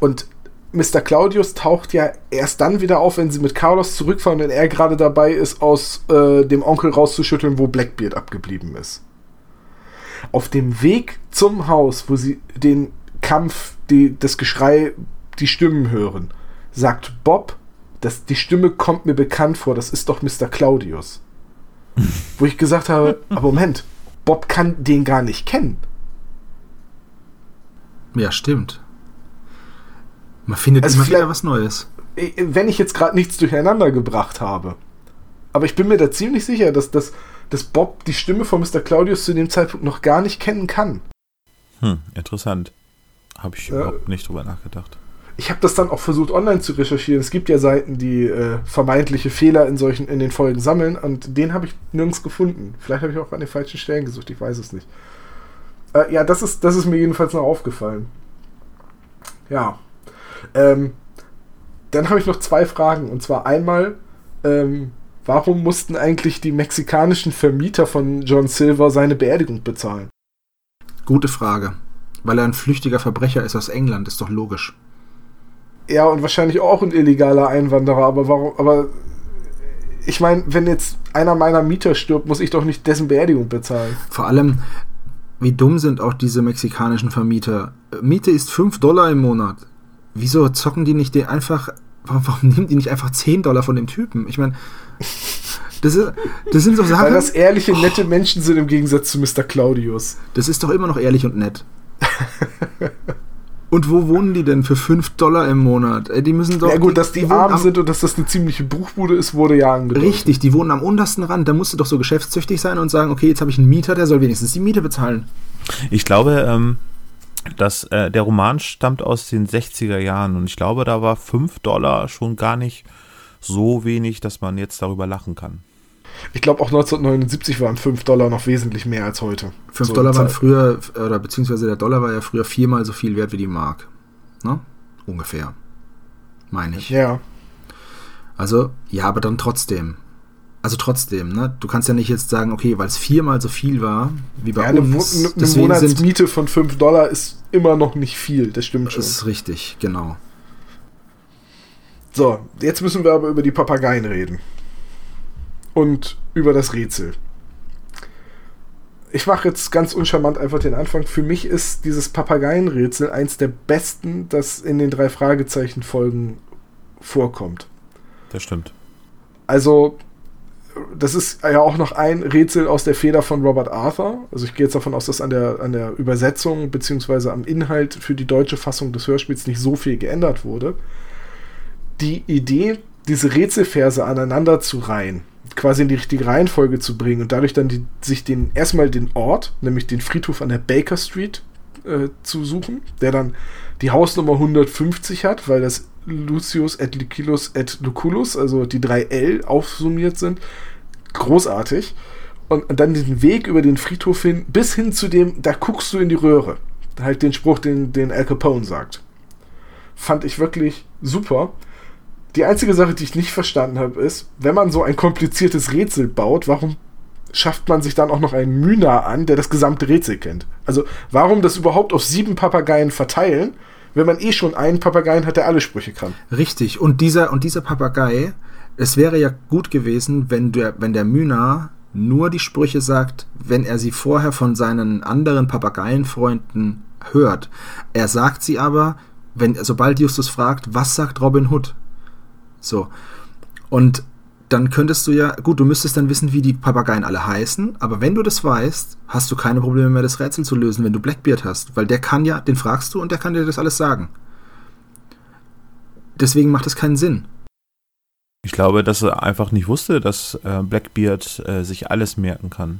Und Mr. Claudius taucht ja erst dann wieder auf, wenn sie mit Carlos zurückfahren, wenn er gerade dabei ist, aus äh, dem Onkel rauszuschütteln, wo Blackbeard abgeblieben ist. Auf dem Weg zum Haus, wo sie den Kampf, die, das Geschrei, die Stimmen hören, sagt Bob, dass die Stimme kommt mir bekannt vor, das ist doch Mr. Claudius. wo ich gesagt habe, aber Moment, Bob kann den gar nicht kennen. Ja, stimmt. Man findet Also immer vielleicht- wieder was Neues. Äh, wenn ich jetzt gerade nichts durcheinander gebracht habe. Aber ich bin mir da ziemlich sicher, dass, dass, dass Bob die Stimme von Mr. Claudius zu dem Zeitpunkt noch gar nicht kennen kann. Hm, interessant. Habe ich Ja. überhaupt nicht drüber nachgedacht. Ich habe das dann auch versucht online zu recherchieren. Es gibt ja Seiten, die äh, vermeintliche Fehler in solchen in den Folgen sammeln und den habe ich nirgends gefunden. Vielleicht habe ich auch an den falschen Stellen gesucht, ich weiß es nicht. Äh, ja, das ist, das ist mir jedenfalls noch aufgefallen. Ja. Ähm, dann habe ich noch zwei Fragen. Und zwar einmal, ähm, warum mussten eigentlich die mexikanischen Vermieter von John Silver seine Beerdigung bezahlen? Gute Frage. Weil er ein flüchtiger Verbrecher ist aus England, ist doch logisch. Ja, und wahrscheinlich auch ein illegaler Einwanderer, aber warum, aber ich meine, wenn jetzt einer meiner Mieter stirbt, muss ich doch nicht dessen Beerdigung bezahlen. Vor allem, wie dumm sind auch diese mexikanischen Vermieter. Miete ist 5 Dollar im Monat. Wieso zocken die nicht den einfach, warum, warum nehmen die nicht einfach 10 Dollar von dem Typen? Ich meine, das, ist, das sind so Sachen. Weil das ehrliche, nette Menschen sind im Gegensatz zu Mr. Claudius. Das ist doch immer noch ehrlich und nett. Und wo wohnen die denn für 5 Dollar im Monat? Ey, Die müssen doch. ja gut, dass die, wohnen arm sind und dass das eine ziemliche Bruchbude ist, wurde ja angedeutet. Richtig, die wohnen am untersten Rand. Da musst du doch so geschäftstüchtig sein und sagen, okay, jetzt habe ich einen Mieter, der soll wenigstens die Miete bezahlen. Ich glaube, ähm, dass äh, der Roman stammt aus den 60er Jahren und ich glaube, da war 5 Dollar schon gar nicht so wenig, dass man jetzt darüber lachen kann. Ich glaube auch 1979 waren 5 Dollar noch wesentlich mehr als heute. 5 So, Dollar waren Zeit- früher, oder beziehungsweise der Dollar war ja früher viermal so viel wert wie die Mark. Ne? Ungefähr. Meine ich. Ja. Also, ja, aber dann trotzdem. Also trotzdem, ne? Du kannst ja nicht jetzt sagen, okay, weil es viermal so viel war, wie bei ja eine, uns. eine, eine deswegen sind, Monatsmiete von 5 Dollar ist immer noch nicht viel, das stimmt schon. das ist richtig, genau. So, jetzt müssen wir aber über die Papageien reden. Und über das Rätsel. Ich mache jetzt ganz uncharmant einfach den Anfang. Für mich ist dieses Papageienrätsel eins der besten, das in den drei Fragezeichen-Folgen vorkommt. Das stimmt. Also, das ist ja auch noch ein Rätsel aus der Feder von Robert Arthur. Also ich gehe jetzt davon aus, dass an der, an der Übersetzung beziehungsweise am Inhalt für die deutsche Fassung des Hörspiels nicht so viel geändert wurde. Die Idee, diese Rätselverse aneinander zu reihen, quasi in die richtige Reihenfolge zu bringen und dadurch dann die, sich den erstmal den Ort, nämlich den Friedhof an der Baker Street äh, zu suchen, der dann die Hausnummer 150 hat, weil das Lucius et Liculus et Lucullus, also die drei L aufsummiert sind. Großartig. Und, dann diesen Weg über den Friedhof hin, bis hin zu dem, da guckst du in die Röhre. Halt den Spruch, den, den Al Capone sagt. Fand ich wirklich super. Die einzige Sache, die ich nicht verstanden habe, ist, wenn man so ein kompliziertes Rätsel baut, warum schafft man sich dann auch noch einen Mühner an, der das gesamte Rätsel kennt? Also, warum das überhaupt auf sieben Papageien verteilen, wenn man eh schon einen Papageien hat, der alle Sprüche kann? Richtig. Und dieser, und dieser Papagei, es wäre ja gut gewesen, wenn der, wenn der Mühner nur die Sprüche sagt, wenn er sie vorher von seinen anderen Papageienfreunden hört. Er sagt sie aber, wenn, sobald Justus fragt, was sagt Robin Hood? So. Und dann könntest du ja, gut, du müsstest dann wissen, wie die Papageien alle heißen, aber wenn du das weißt, hast du keine Probleme mehr, das Rätsel zu lösen, wenn du Blackbeard hast, weil der kann ja, den fragst du und der kann dir das alles sagen. Deswegen macht es keinen Sinn. Ich glaube, dass er einfach nicht wusste, dass äh, Blackbeard äh, sich alles merken kann.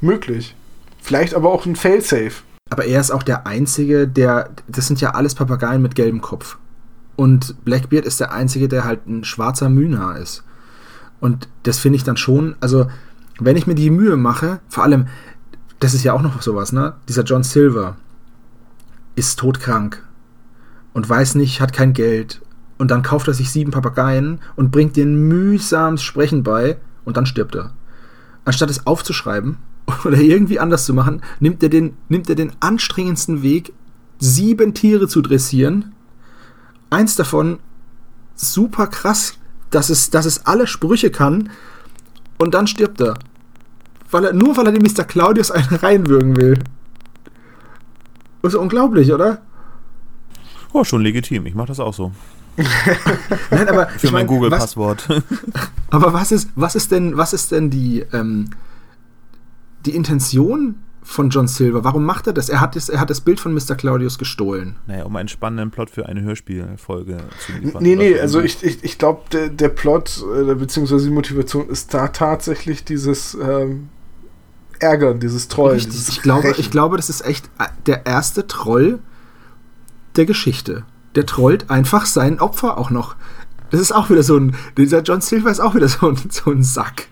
Möglich. Vielleicht aber auch ein Failsafe. Aber er ist auch der Einzige, der. Das sind ja alles Papageien mit gelbem Kopf. Und Blackbeard ist der Einzige, der halt ein schwarzer Mühner ist. Und das finde ich dann schon. Also, wenn ich mir die Mühe mache, vor allem, das ist ja auch noch sowas, ne? Dieser John Silver ist todkrank und weiß nicht, hat kein Geld. Und dann kauft er sich sieben Papageien und bringt denen mühsam Sprechen bei und dann stirbt er. Anstatt es aufzuschreiben oder irgendwie anders zu machen, nimmt er den, nimmt er den anstrengendsten Weg, sieben Tiere zu dressieren. Eins davon super krass, dass es, dass es alle Sprüche kann und dann stirbt er. Weil er, nur weil er dem Mr. Claudius einen reinwürgen will. Das ist unglaublich, oder? Oh, schon legitim. Ich mache das auch so. Nein, aber Für ich mein mein, Google-Passwort. aber was ist, was ist denn, was ist denn die, ähm, die Intention von John Silver? Warum macht er das? Er hat das, er hat das Bild von Mr. Claudius gestohlen. naja, um einen spannenden Plot für eine Hörspielfolge zu liefern. Nee, nee, also ich, ich, ich glaube, der, der Plot äh, beziehungsweise die Motivation ist da tatsächlich dieses ähm, Ärgern, dieses Trollen. Richtig. dieses Ich glaube, ich glaube, das ist echt äh, der erste Troll der Geschichte. Der trollt einfach sein Opfer auch noch. Das ist auch wieder so ein. Dieser John Silver ist auch wieder so ein, so ein Sack.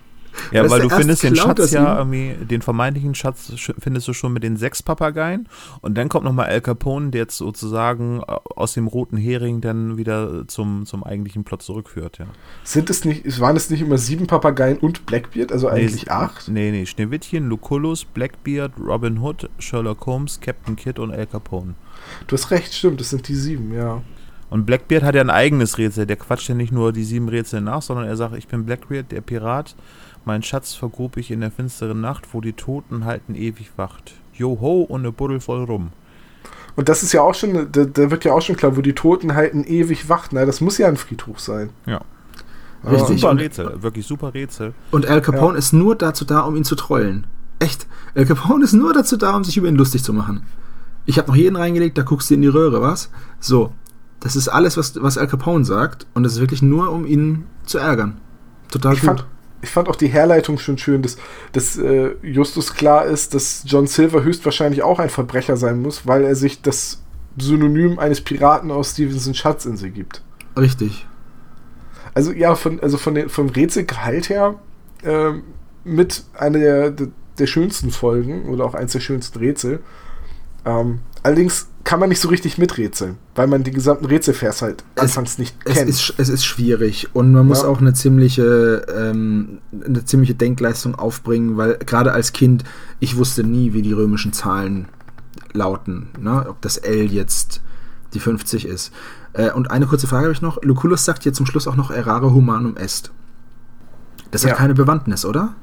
Ja, weil du findest den Schatz ja irgendwie, den vermeintlichen Schatz sch- findest du schon mit den sechs Papageien und dann kommt nochmal Al Capone, der jetzt sozusagen äh, aus dem roten Hering dann wieder zum, zum eigentlichen Plot zurückführt, ja. Sind es nicht, waren es nicht immer sieben Papageien und Blackbeard, also eigentlich nee, acht? Nee, nee, Schneewittchen, Lucullus, Blackbeard, Robin Hood, Sherlock Holmes, Captain Kidd und Al Capone. Du hast recht, stimmt, das sind die sieben, ja. Und Blackbeard hat ja ein eigenes Rätsel. Der quatscht ja nicht nur die sieben Rätsel nach, sondern er sagt, ich bin Blackbeard, der Pirat. Mein Schatz vergrub ich in der finsteren Nacht, wo die Toten halten ewig wacht. Joho und ne Buddel voll rum. Und das ist ja auch schon, da, da wird ja auch schon klar, wo die Toten halten ewig wacht. Na, das muss ja ein Friedhof sein. Ja. Richtig. Super Rätsel, wirklich super Rätsel. Und Al Capone ist nur dazu da, um ihn zu trollen. Echt. Al Capone ist nur dazu da, um sich über ihn lustig zu machen. Ich habe noch jeden reingelegt, da guckst du in die Röhre, was? So. Das ist alles, was, was Al Capone sagt. Und das ist wirklich nur, um ihn zu ärgern. Total Ich gut. fand, ich fand auch die Herleitung schon schön, dass, dass äh, Justus klar ist, dass John Silver höchstwahrscheinlich auch ein Verbrecher sein muss, weil er sich das Synonym eines Piraten aus Stevensons Schatzinsel gibt. Richtig. Also ja, von, also von den, vom Rätselgehalt her ähm, mit einer der, der, der schönsten Folgen oder auch eins der schönsten Rätsel. Ähm, allerdings kann man nicht so richtig miträtseln, weil man die gesamten Rätselvers halt Es- anfangs nicht Es kennt. ist, es ist schwierig und man muss Ja. auch eine ziemliche, ähm, eine ziemliche Denkleistung aufbringen, weil gerade als Kind, ich wusste nie, wie die römischen Zahlen lauten. Ne? Ob das L jetzt die 50 ist. Äh, und eine kurze Frage habe ich noch. Lucullus sagt hier zum Schluss auch noch errare humanum est. Das Ja. hat keine Bewandtnis, oder?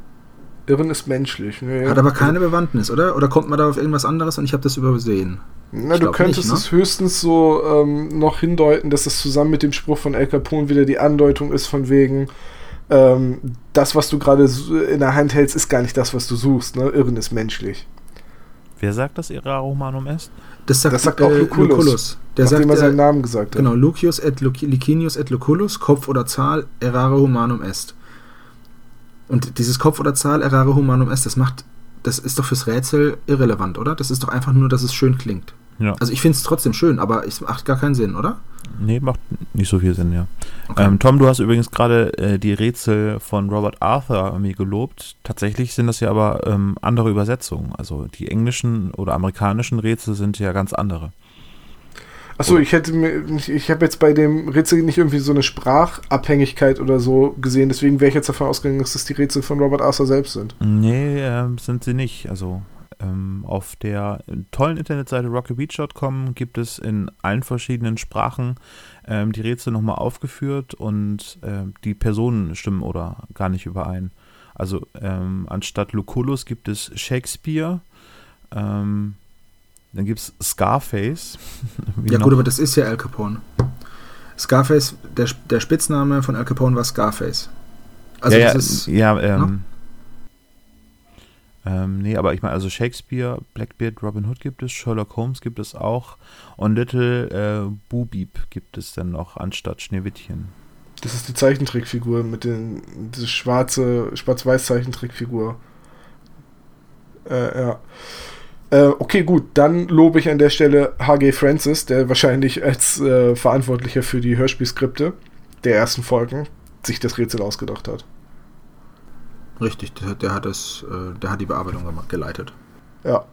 Irren ist menschlich. Ne? Hat aber keine Bewandtnis, oder? Oder kommt man da auf irgendwas anderes und ich habe das übersehen? Na, Ich du könntest nicht, ne? es höchstens so ähm, noch hindeuten, dass es zusammen mit dem Spruch von El Capone wieder die Andeutung ist von wegen, ähm, das, was du gerade in der Hand hältst, ist gar nicht das, was du suchst. Ne? Irren ist menschlich. Wer sagt das, Errare Humanum est? Das sagt, Das sagt auch Lucullus, Der nachdem sagt, er seinen äh, Namen gesagt hat. Genau, Lucius et Licinius et Lucullus, Kopf oder Zahl, errare humanum est. Und dieses Kopf oder Zahl, errare humanum est, das macht, das ist doch fürs Rätsel irrelevant, oder? Das ist doch einfach nur, dass es schön klingt. Ja. Also ich finde es trotzdem schön, aber es macht gar keinen Sinn, oder? Nee, macht nicht so viel Sinn, ja. Okay. Ähm, Tom, du hast übrigens gerade äh, die Rätsel von Robert Arthur mir gelobt. Tatsächlich sind das ja aber ähm, andere Übersetzungen. Also die englischen oder amerikanischen Rätsel sind ja ganz andere. Achso, ich hätte mir, ich, habe jetzt bei dem Rätsel nicht irgendwie so eine Sprachabhängigkeit oder so gesehen, deswegen wäre ich jetzt davon ausgegangen, dass das die Rätsel von Robert Arthur selbst sind. Nee, ähm, sind sie nicht. Also ähm, auf der tollen Internetseite rockybeach.com gibt es in allen verschiedenen Sprachen ähm, die Rätsel nochmal aufgeführt und ähm, die Personen stimmen oder gar nicht überein. Also ähm, anstatt Lucullus gibt es Shakespeare, ähm, dann gibt es Scarface. Ja noch? gut, aber das ist ja Al Capone. Scarface, der, der Spitzname von Al Capone war Scarface. Also ja, das ist, ja, ja, ähm, ähm, nee, aber ich meine, also Shakespeare, Blackbeard, Robin Hood gibt es, Sherlock Holmes gibt es auch und Little äh, Boobieep gibt es dann noch anstatt Schneewittchen. Das ist die Zeichentrickfigur mit den, diese schwarze, schwarz-weiß Zeichentrickfigur. Äh, ja. Äh, okay, gut, dann lobe ich an der Stelle H.G. Francis, der wahrscheinlich als äh, Verantwortlicher für die Hörspielskripte der ersten Folgen sich das Rätsel ausgedacht hat. richtig, der, der hat das, äh, der hat die Bearbeitung gemacht, geleitet. Ja.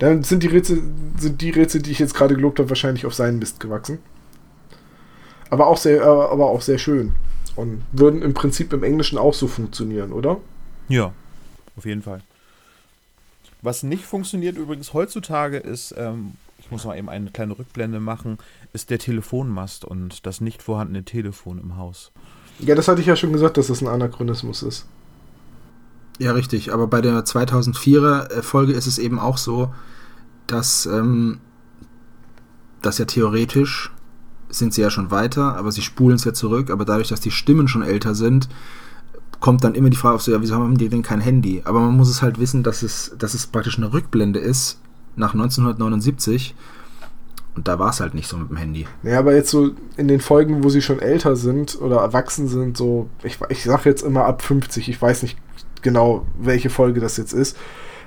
Dann sind die Rätsel, sind die Rätsel, die ich jetzt gerade gelobt habe, wahrscheinlich auf seinen Mist gewachsen. Aber auch sehr, äh, aber auch sehr schön. Und würden im Prinzip im Englischen auch so funktionieren, oder? Ja, auf jeden Fall. Was nicht funktioniert übrigens heutzutage ist, ähm, ich muss mal eben eine kleine Rückblende machen, ist der Telefonmast und das nicht vorhandene Telefon im Haus. Ja, das hatte ich ja schon gesagt, dass das ein Anachronismus ist. Ja, richtig. Aber bei der 2004er äh, Folge ist es eben auch so, dass, ähm, dass ja theoretisch sind sie ja schon weiter, aber sie spulen es ja zurück. Aber dadurch, dass die Stimmen schon älter sind, kommt dann immer die Frage auf so, ja, wieso haben die denn kein Handy? Aber man muss es halt wissen, dass es, dass es praktisch eine Rückblende ist nach 1979. Und da war es halt nicht so mit dem Handy. Ja, aber jetzt so in den Folgen, wo sie schon älter sind oder erwachsen sind, so, ich, ich sag jetzt immer ab 50, ich weiß nicht genau, welche Folge das jetzt ist,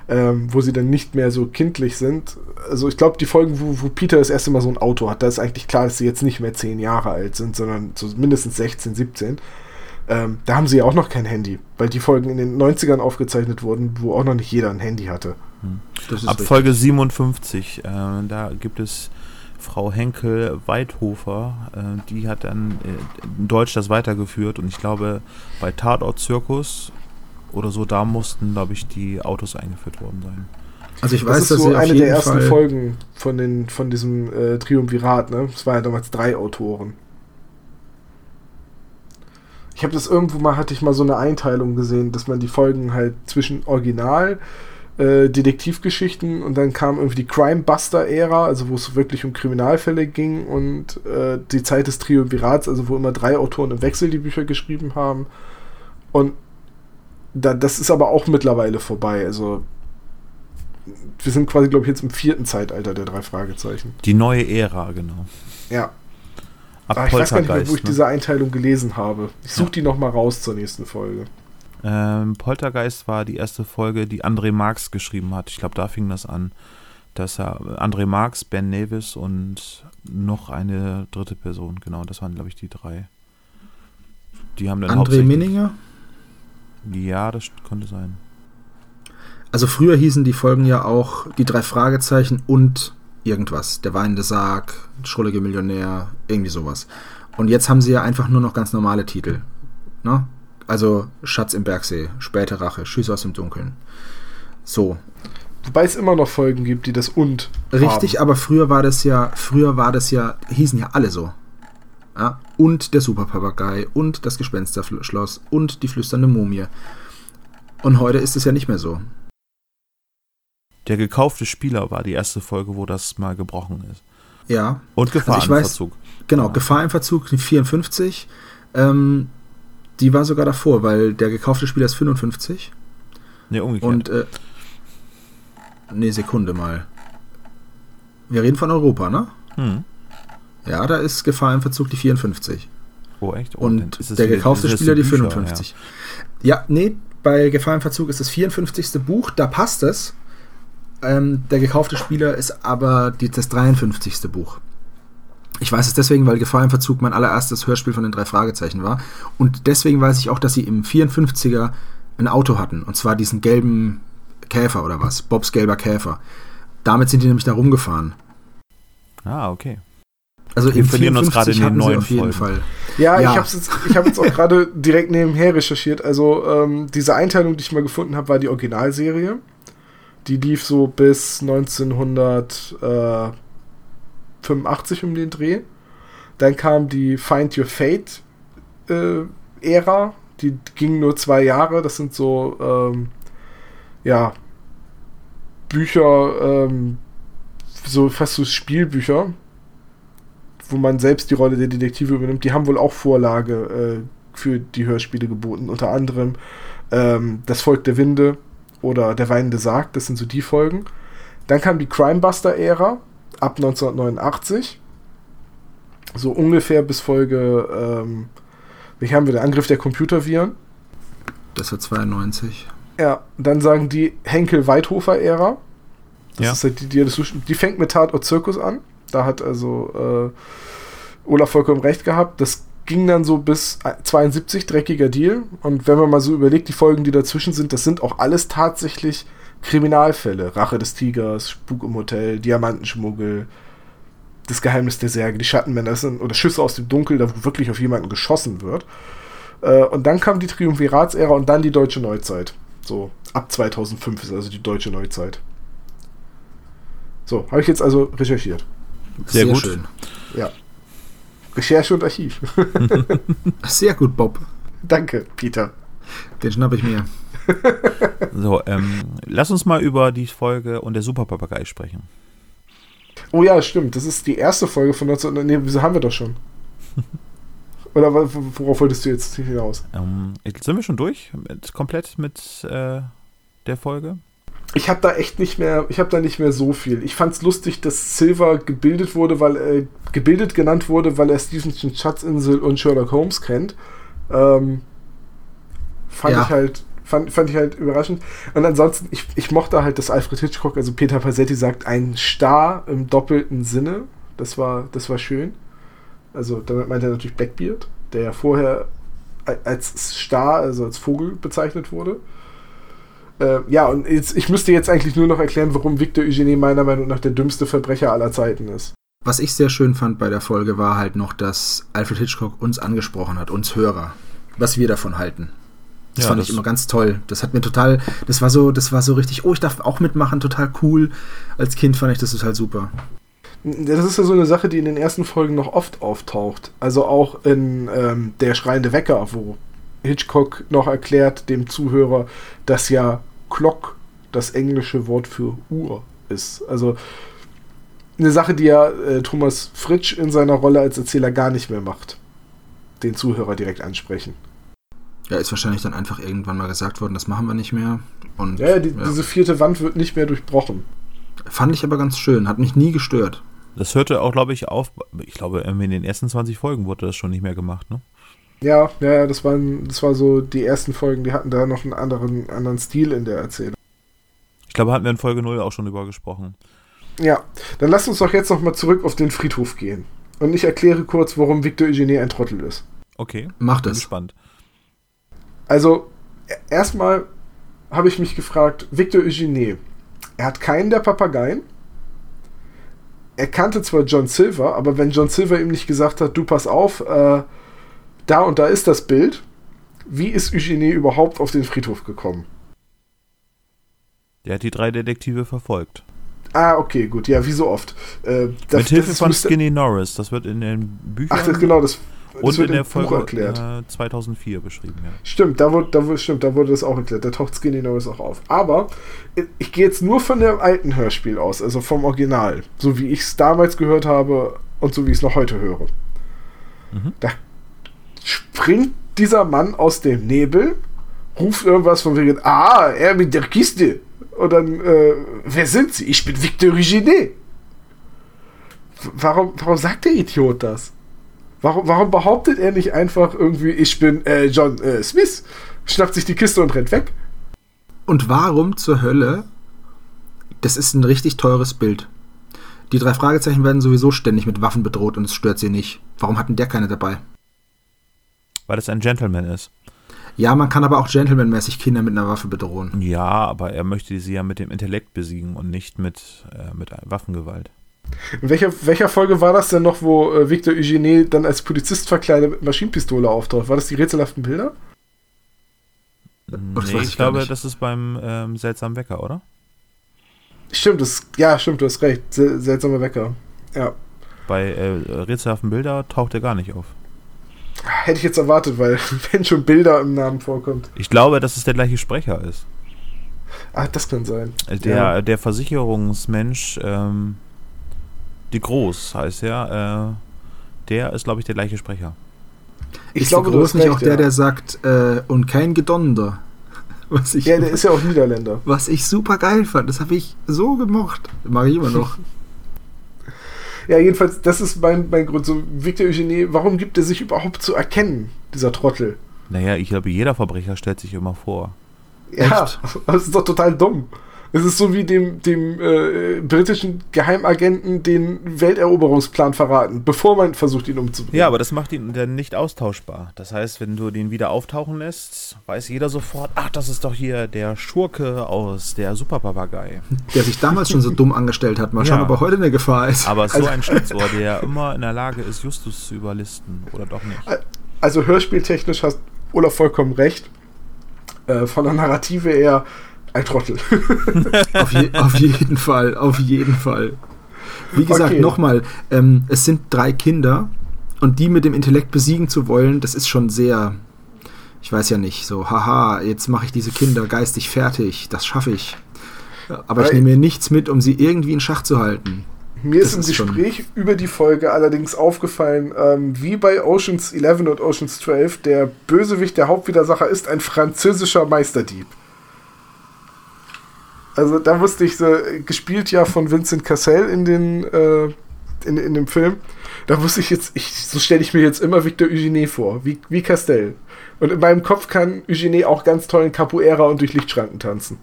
ähm, wo sie dann nicht mehr so kindlich sind. Also ich glaube, die Folgen, wo, wo Peter das erste Mal so ein Auto hat, da ist eigentlich klar, dass sie jetzt nicht mehr 10 Jahre alt sind, sondern so mindestens 16, 17. Ähm, da haben sie ja auch noch kein Handy, weil die Folgen in den 90ern aufgezeichnet wurden, wo auch noch nicht jeder ein Handy hatte. Ab richtig. Folge 57, äh, da gibt es Frau Henkel Weidhofer, äh, die hat dann äh, in Deutsch das weitergeführt und ich glaube bei Tatort Zirkus oder so, da mussten, glaube ich, die Autos eingeführt worden sein. Also ich weiß, das ist so eine der ersten Fall Folgen von, den, von diesem äh, Triumvirat, ne? Es waren ja damals drei Autoren. Ich habe das irgendwo mal, hatte ich mal so eine Einteilung gesehen, dass man die Folgen halt zwischen Original, äh, Detektivgeschichten und dann kam irgendwie die Crime Buster Ära, also wo es wirklich um Kriminalfälle ging und äh, die Zeit des Triumvirats, also wo immer drei Autoren im Wechsel die Bücher geschrieben haben. Und da, das ist aber auch mittlerweile vorbei. Also wir sind quasi, glaube ich, jetzt im vierten Zeitalter der drei Fragezeichen. Die neue Ära, genau. Ja. Ab ah, ich weiß gar nicht mehr, wo ich ne? diese Einteilung gelesen habe. Ich suche ja. die nochmal raus zur nächsten Folge. Ähm, Poltergeist war die erste Folge, die André Marx geschrieben hat. Ich glaube, da fing das an, dass er André Marx, Ben Nevis und noch eine dritte Person, genau, das waren, glaube ich, die drei. Die haben dann André Minninger? Ja, das konnte sein. Also früher hießen die Folgen ja auch die drei Fragezeichen und irgendwas. Der weinende Sarg, Schrullige Millionär, irgendwie sowas. Und jetzt haben sie ja einfach nur noch ganz normale Titel. Ne? Also Schatz im Bergsee, späte Rache, Schüsse aus dem Dunkeln. So. Wobei es immer noch Folgen gibt, die das und. Richtig, haben. aber früher war das ja, früher war das ja, hießen ja alle so. Ja? Und der Superpapagei und das Gespensterschloss und die flüsternde Mumie. Und heute ist es ja nicht mehr so. Der gekaufte Spieler war die erste Folge, wo das mal gebrochen ist. Ja. Und Gefahr also im Verzug. Genau, ja. Gefahr im Verzug 54. Ähm, die war sogar davor, weil der gekaufte Spieler ist 55. Ne, umgekehrt. Und, äh, nee, Sekunde mal. Wir reden von Europa, ne? Hm. Ja, da ist Gefahr im Verzug die 54. Oh, echt? Oh, und der gekaufte Spieler die 55. Ja. ja, nee, bei Gefahr im Verzug ist das 54. Buch, da passt es. Ähm, der gekaufte Spieler ist aber die, das 53. Buch. Ich weiß es deswegen, weil Gefahr im Verzug mein allererstes Hörspiel von den drei Fragezeichen war. Und deswegen weiß ich auch, dass sie im 54er ein Auto hatten. Und zwar diesen gelben Käfer oder was. Bobs gelber Käfer. Damit sind die nämlich da rumgefahren. Ah, okay. Also wir verlieren uns gerade in den neuen auf jeden Folgen. Fall. Ja, ja. ich habe jetzt, hab jetzt auch gerade direkt nebenher recherchiert. Also ähm, diese Einteilung, die ich mal gefunden habe, war die Originalserie. Die lief so bis 1985 um den Dreh. Dann kam die Find Your Fate äh, Ära. Die ging nur zwei Jahre. Das sind so, ähm, ja, Bücher, ähm, so fast so Spielbücher, wo man selbst die Rolle der Detektive übernimmt. Die haben wohl auch Vorlage äh, für die Hörspiele geboten. Unter anderem ähm, Das Volk der Winde oder Der weinende Sarg, das sind so die Folgen. Dann kam die Crimebuster-Ära ab 1989. So ungefähr bis Folge, ähm, wie haben wir den Angriff der Computerviren? Das war 92. Ja, dann sagen die Henkel-Weidhofer-Ära. Das ja. ist halt die, die, die fängt mit Tatort Zirkus an. Da hat also äh, Olaf vollkommen recht gehabt. Das ging dann so bis 72, dreckiger Deal. Und wenn man mal so überlegt, die Folgen, die dazwischen sind, das sind auch alles tatsächlich Kriminalfälle. Rache des Tigers, Spuk im Hotel, Diamantenschmuggel, das Geheimnis der Särge, die Schattenmänner, sind, oder Schüsse aus dem Dunkel, da wo wirklich auf jemanden geschossen wird. Äh, und dann kam die Triumviratsära und dann die deutsche Neuzeit. So, ab 2005 ist also die deutsche Neuzeit. So, habe ich jetzt also recherchiert. Sehr, Sehr gut. Schön. Ja. Recherche und Archiv. Sehr gut, Bob. Danke, Peter. Den schnapp ich mir. so, ähm, lass uns mal über die Folge und der Superpapagei sprechen. Oh ja, stimmt. Das ist die erste Folge von 19. Nee, wieso haben wir doch schon? Oder worauf wolltest du jetzt hinaus? Ähm, sind wir schon durch? Mit, komplett mit äh, der Folge? Ich habe da echt nicht mehr, ich habe da nicht mehr so viel. Ich fand es lustig, dass Silver gebildet wurde, weil äh, gebildet genannt wurde, weil er Stevenson Schatzinsel und Sherlock Holmes kennt. Ähm, fand ja. ich halt, fand, fand ich halt überraschend. Und ansonsten, ich, ich mochte halt, dass Alfred Hitchcock, also Peter Pasetti sagt, ein Star im doppelten Sinne. Das war, das war schön. Also damit meint er natürlich Blackbeard, der ja vorher als Star, also als Vogel bezeichnet wurde. Äh, ja, und jetzt, ich müsste jetzt eigentlich nur noch erklären, warum Victor Eugenie meiner Meinung nach der dümmste Verbrecher aller Zeiten ist. Was ich sehr schön fand bei der Folge war halt noch, dass Alfred Hitchcock uns angesprochen hat, uns Hörer, was wir davon halten. Das ja, fand das ich immer ganz toll. Das hat mir total, das war so, das war so richtig, oh, ich darf auch mitmachen, total cool. Als Kind fand ich das total super. Das ist ja so eine Sache, die in den ersten Folgen noch oft auftaucht. Also auch in ähm, Der schreiende Wecker, wo Hitchcock noch erklärt dem Zuhörer, dass ja Clock das englische Wort für Uhr ist. Also eine Sache, die ja äh, Thomas Fritsch in seiner Rolle als Erzähler gar nicht mehr macht. Den Zuhörer direkt ansprechen. Ja, ist wahrscheinlich dann einfach irgendwann mal gesagt worden, das machen wir nicht mehr. Und, ja, die, ja. diese vierte Wand wird nicht mehr durchbrochen. Fand ich aber ganz schön, hat mich nie gestört. Das hörte auch, glaube ich, auf. Ich glaube, in den ersten 20 Folgen wurde das schon nicht mehr gemacht, ne? Ja, ja, das waren, das war so die ersten Folgen, die hatten da noch einen anderen, anderen Stil in der Erzählung. Ich glaube, hatten wir in Folge 0 auch schon drüber gesprochen. Ja, dann lass uns doch jetzt nochmal zurück auf den Friedhof gehen. Und ich erkläre kurz, warum Victor Eugenie ein Trottel ist. Okay. Macht es. Spannend. Also, e-, erstmal habe ich mich gefragt, Victor Eugenie, er hat keinen der Papageien, er kannte zwar John Silver, aber wenn John Silver ihm nicht gesagt hat, du pass auf, äh, da und da ist das Bild, wie ist Eugenie überhaupt auf den Friedhof gekommen? Der hat die drei Detektive verfolgt. Ah, okay, gut. Ja, wie so oft. Äh, das, Mit Hilfe von Skinny Norris. Das wird in den Büchern. Ach, das, genau, das, das und wird in der Folge erklärt. Äh, 2004 beschrieben, ja. Stimmt, da wurde, da, stimmt, da wurde das auch erklärt. Da taucht Skinny Norris auch auf. Aber ich gehe jetzt nur von dem alten Hörspiel aus, also vom Original. So wie ich es damals gehört habe und so wie ich es noch heute höre. Mhm. Da springt dieser Mann aus dem Nebel, ruft irgendwas von wegen, ah, er mit der Kiste. Und dann, äh, wer sind Sie? Ich bin Victor Genet. Warum, warum sagt der Idiot das? Warum, warum behauptet er nicht einfach irgendwie, ich bin äh, John äh, Smith, schnappt sich die Kiste und rennt weg? Und warum zur Hölle? Das ist ein richtig teures Bild. Die drei Fragezeichen werden sowieso ständig mit Waffen bedroht und es stört sie nicht. Warum hatten der keine dabei? Weil es ein Gentleman ist. Ja, man kann aber auch gentlemanmäßig Kinder mit einer Waffe bedrohen. Ja, aber er möchte sie ja mit dem Intellekt besiegen und nicht mit, äh, mit Waffengewalt. In welcher, welcher Folge war das denn noch, wo äh, Victor Eugenie dann als Polizist verkleidet mit Maschinenpistole auftaucht? War das die rätselhaften Bilder? Nee, ich, ich glaube, das ist beim ähm, seltsamen Wecker, oder? Stimmt, das, ja, stimmt, du hast recht. Sel seltsamer Wecker. Ja. Bei äh, rätselhaften Bilder taucht er gar nicht auf. Hätte ich jetzt erwartet, weil wenn schon Bilder im Namen vorkommt. Ich glaube, dass es der gleiche Sprecher ist. Ah, das kann sein. Der, ja. der Versicherungsmensch, ähm, die Groß heißt er, äh, der ist, glaube ich, der gleiche Sprecher. Ich ist glaube, der Groß nicht recht, auch der, ja. der sagt, äh, und kein Gedonder. Was ich, ja, der ist ja auch Niederländer. Was ich super geil fand, das habe ich so gemocht. Mag ich immer noch. Ja, jedenfalls, das ist mein, mein Grund. So, Victor Eugenie, warum gibt er sich überhaupt zu erkennen, dieser Trottel? Naja, ich glaube, jeder Verbrecher stellt sich immer vor. Ja, Echt? das ist doch total dumm. Es ist so wie dem, dem äh, britischen Geheimagenten den Welteroberungsplan verraten, bevor man versucht, ihn umzubringen. Ja, aber das macht ihn dann nicht austauschbar. Das heißt, wenn du den wieder auftauchen lässt, weiß jeder sofort, ach, das ist doch hier der Schurke aus der Superpapagei. Der sich damals schon so dumm angestellt hat. Mal schauen, ja. ob er heute eine Gefahr ist. Aber so also, ein Schlitzohr, der immer in der Lage ist, Justus zu überlisten. Oder doch nicht. Also hörspieltechnisch hast Olaf vollkommen recht. Äh, von der Narrative eher ein Trottel. auf, je, auf, jeden Fall, auf jeden Fall. Wie gesagt, okay. nochmal, ähm, es sind drei Kinder und die mit dem Intellekt besiegen zu wollen, das ist schon sehr, ich weiß ja nicht, so, haha, jetzt mache ich diese Kinder geistig fertig, das schaffe ich. Aber ich nehme mir nichts mit, um sie irgendwie in Schach zu halten. Mir das ist im Gespräch über die Folge allerdings aufgefallen, ähm, wie bei Oceans 11 und Oceans 12, der Bösewicht, der Hauptwidersacher ist ein französischer Meisterdieb. Also da wusste ich so, gespielt ja von Vincent Cassell in den äh, in, in dem Film. Da wusste ich jetzt, ich, so stelle ich mir jetzt immer Victor Eugenie vor, wie, wie Castell. Und in meinem Kopf kann Eugenie auch ganz toll in Capoeira und durch Lichtschranken tanzen.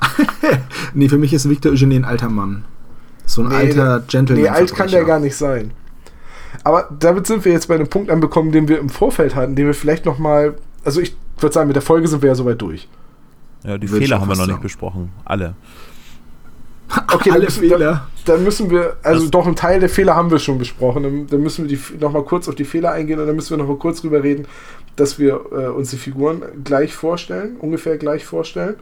nee, für mich ist Victor Eugenie ein alter Mann. So ein nee, alter Gentleman. Nee, alt kann der gar nicht sein. Aber damit sind wir jetzt bei einem Punkt angekommen, den wir im Vorfeld hatten, den wir vielleicht noch mal, also ich würde sagen, mit der Folge sind wir ja soweit durch. Ja, die Würde Fehler haben wir noch fast nicht sagen. besprochen. Alle. Okay, Alle dann müssen, Fehler. Dann, dann müssen wir, also Das- doch einen Teil der Fehler haben wir schon besprochen. Dann, dann müssen wir die noch mal kurz auf die Fehler eingehen und dann müssen wir noch mal kurz drüber reden, dass wir äh, uns die Figuren gleich vorstellen, ungefähr gleich vorstellen.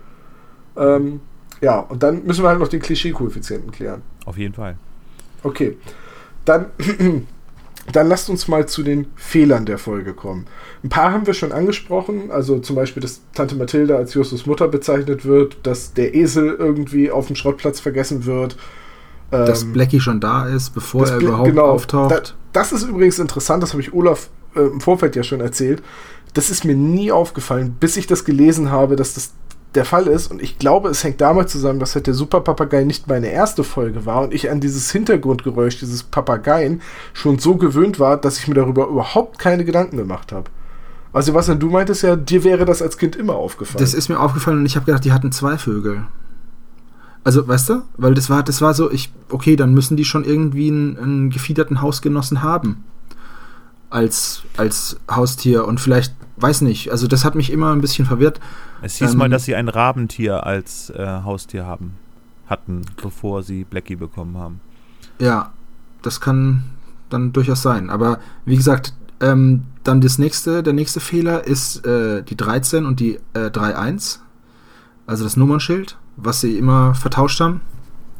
Ähm, ja, und dann müssen wir halt noch den Klischee-Koeffizienten klären. Auf jeden Fall. Okay, dann, dann lasst uns mal zu den Fehlern der Folge kommen. Ein paar haben wir schon angesprochen, also zum Beispiel, dass Tante Mathilda als Justus Mutter bezeichnet wird, dass der Esel irgendwie auf dem Schrottplatz vergessen wird. Dass Ähm, Blackie schon da ist, bevor er überhaupt genau, auftaucht. Da, das ist übrigens interessant, das habe ich Olaf äh, im Vorfeld ja schon erzählt. Das ist mir nie aufgefallen, bis ich das gelesen habe, dass das der Fall ist. Und ich glaube, es hängt damit zusammen, dass halt der Superpapagei nicht meine erste Folge war und ich an dieses Hintergrundgeräusch dieses Papageien schon so gewöhnt war, dass ich mir darüber überhaupt keine Gedanken gemacht habe. Also, was du meintest ja, dir wäre das als Kind immer aufgefallen. Das ist mir aufgefallen und ich habe gedacht, die hatten zwei Vögel. Also, weißt du? Weil das war, das war so, ich, okay, dann müssen die schon irgendwie einen, einen gefiederten Hausgenossen haben. Als, als Haustier und vielleicht, weiß nicht, also das hat mich immer ein bisschen verwirrt. Es hieß Ähm, mal, dass sie ein Rabentier als äh, Haustier haben hatten, bevor sie Blackie bekommen haben. Ja, das kann dann durchaus sein. Aber wie gesagt, ähm, dann das nächste, der nächste Fehler ist äh, die 13 und die äh, 3.1. Also das Nummernschild, was sie immer vertauscht haben.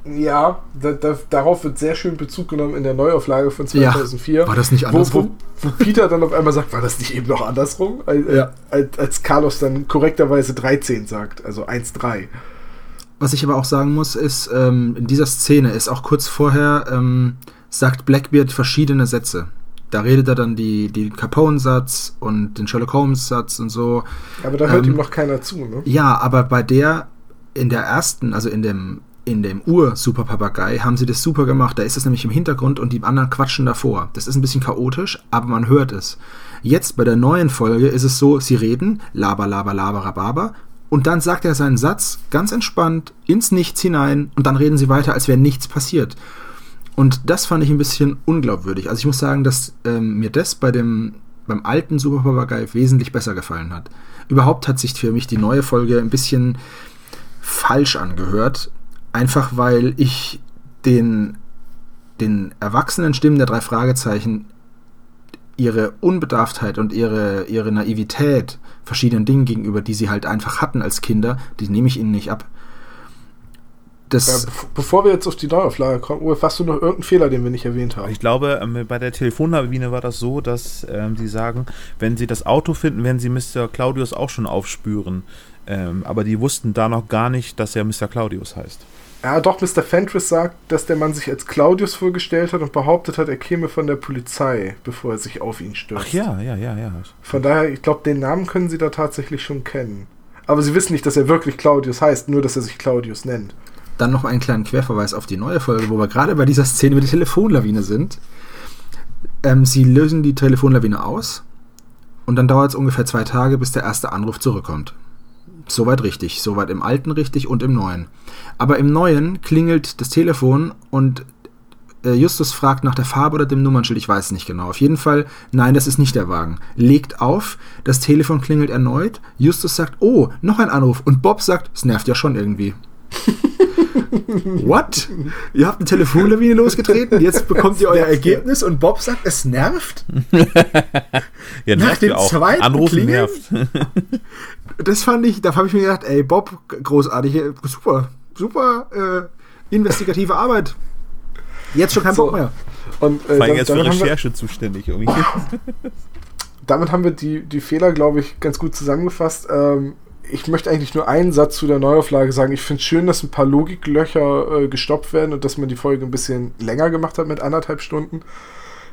Ja, da, da, darauf wird sehr schön Bezug genommen in der Neuauflage von Ja. 2004. War das nicht andersrum? wo, wo Peter dann auf einmal sagt, war das nicht eben noch andersrum? Als, Ja. als, als Carlos dann korrekterweise 13 sagt, also 1-3. Was ich aber auch sagen muss, ist, ähm, in dieser Szene ist auch kurz vorher, ähm, sagt Blackbeard verschiedene Sätze. Da redet er dann die, die Capone-Satz und den Sherlock Holmes-Satz und so. Aber da hört Ähm, ihm noch keiner zu, ne? Ja, aber bei der, in der ersten, also in dem, in dem Ur-Super-Papagei, haben sie das super gemacht. Da ist es nämlich im Hintergrund und die anderen quatschen davor. Das ist ein bisschen chaotisch, aber man hört es. Jetzt bei der neuen Folge ist es so, sie reden, laber, laber, laber, rababa, und dann sagt er seinen Satz ganz entspannt ins Nichts hinein und dann reden sie weiter, als wäre nichts passiert. Und das fand ich ein bisschen unglaubwürdig. Also ich muss sagen, dass ähm, mir das bei dem beim alten Super Papagei wesentlich besser gefallen hat. Überhaupt hat sich für mich die neue Folge ein bisschen falsch angehört, einfach weil ich den den erwachsenen Stimmen der drei Fragezeichen ihre Unbedarftheit und ihre, ihre Naivität verschiedenen Dingen gegenüber, die sie halt einfach hatten als Kinder, die nehme ich ihnen nicht ab. Das, Ja, bev- bevor wir jetzt auf die Neuauflage kommen, Ulf, hast du noch irgendeinen Fehler, den wir nicht erwähnt haben? Ich glaube, ähm, bei der Telefonlawine war das so, dass ähm, die sagen, wenn sie das Auto finden, werden sie Mr. Claudius auch schon aufspüren. Ähm, aber die wussten da noch gar nicht, dass er Mr. Claudius heißt. Ja, doch, Mr. Fenris sagt, dass der Mann sich als Claudius vorgestellt hat und behauptet hat, er käme von der Polizei, bevor er sich auf ihn stürzt. Ach ja, ja, ja, ja. Von daher, ich glaube, den Namen können sie da tatsächlich schon kennen. Aber sie wissen nicht, dass er wirklich Claudius heißt, nur dass er sich Claudius nennt. Dann noch einen kleinen Querverweis auf die neue Folge, wo wir gerade bei dieser Szene mit der Telefonlawine sind. Ähm, sie lösen die Telefonlawine aus und dann dauert es ungefähr zwei Tage, bis der erste Anruf zurückkommt. Soweit richtig, soweit im alten richtig und im neuen. Aber im neuen klingelt das Telefon und äh, Justus fragt nach der Farbe oder dem Nummernschild, ich weiß es nicht genau. Auf jeden Fall, nein, das ist nicht der Wagen. Legt auf, das Telefon klingelt erneut, Justus sagt, oh, noch ein Anruf und Bob sagt, es nervt ja schon irgendwie. What? Ihr habt eine Telefonlawine losgetreten, jetzt bekommt ihr euer Ergebnis und Bob sagt, es nervt? Ja, Nach dem auch. zweiten Anrufen Klingeln? nervt. Das fand ich, da habe ich mir gedacht, ey Bob, großartig, äh, super, super äh, investigative Arbeit. Jetzt schon kein So. Bock mehr. Und äh, Vor allem jetzt für wir, Recherche zuständig irgendwie. damit haben wir die, die Fehler, glaube ich, ganz gut zusammengefasst. Ähm, ich möchte eigentlich nur einen Satz zu der Neuauflage sagen. Ich finde es schön, dass ein paar Logiklöcher äh, gestoppt werden und dass man die Folge ein bisschen länger gemacht hat mit anderthalb Stunden.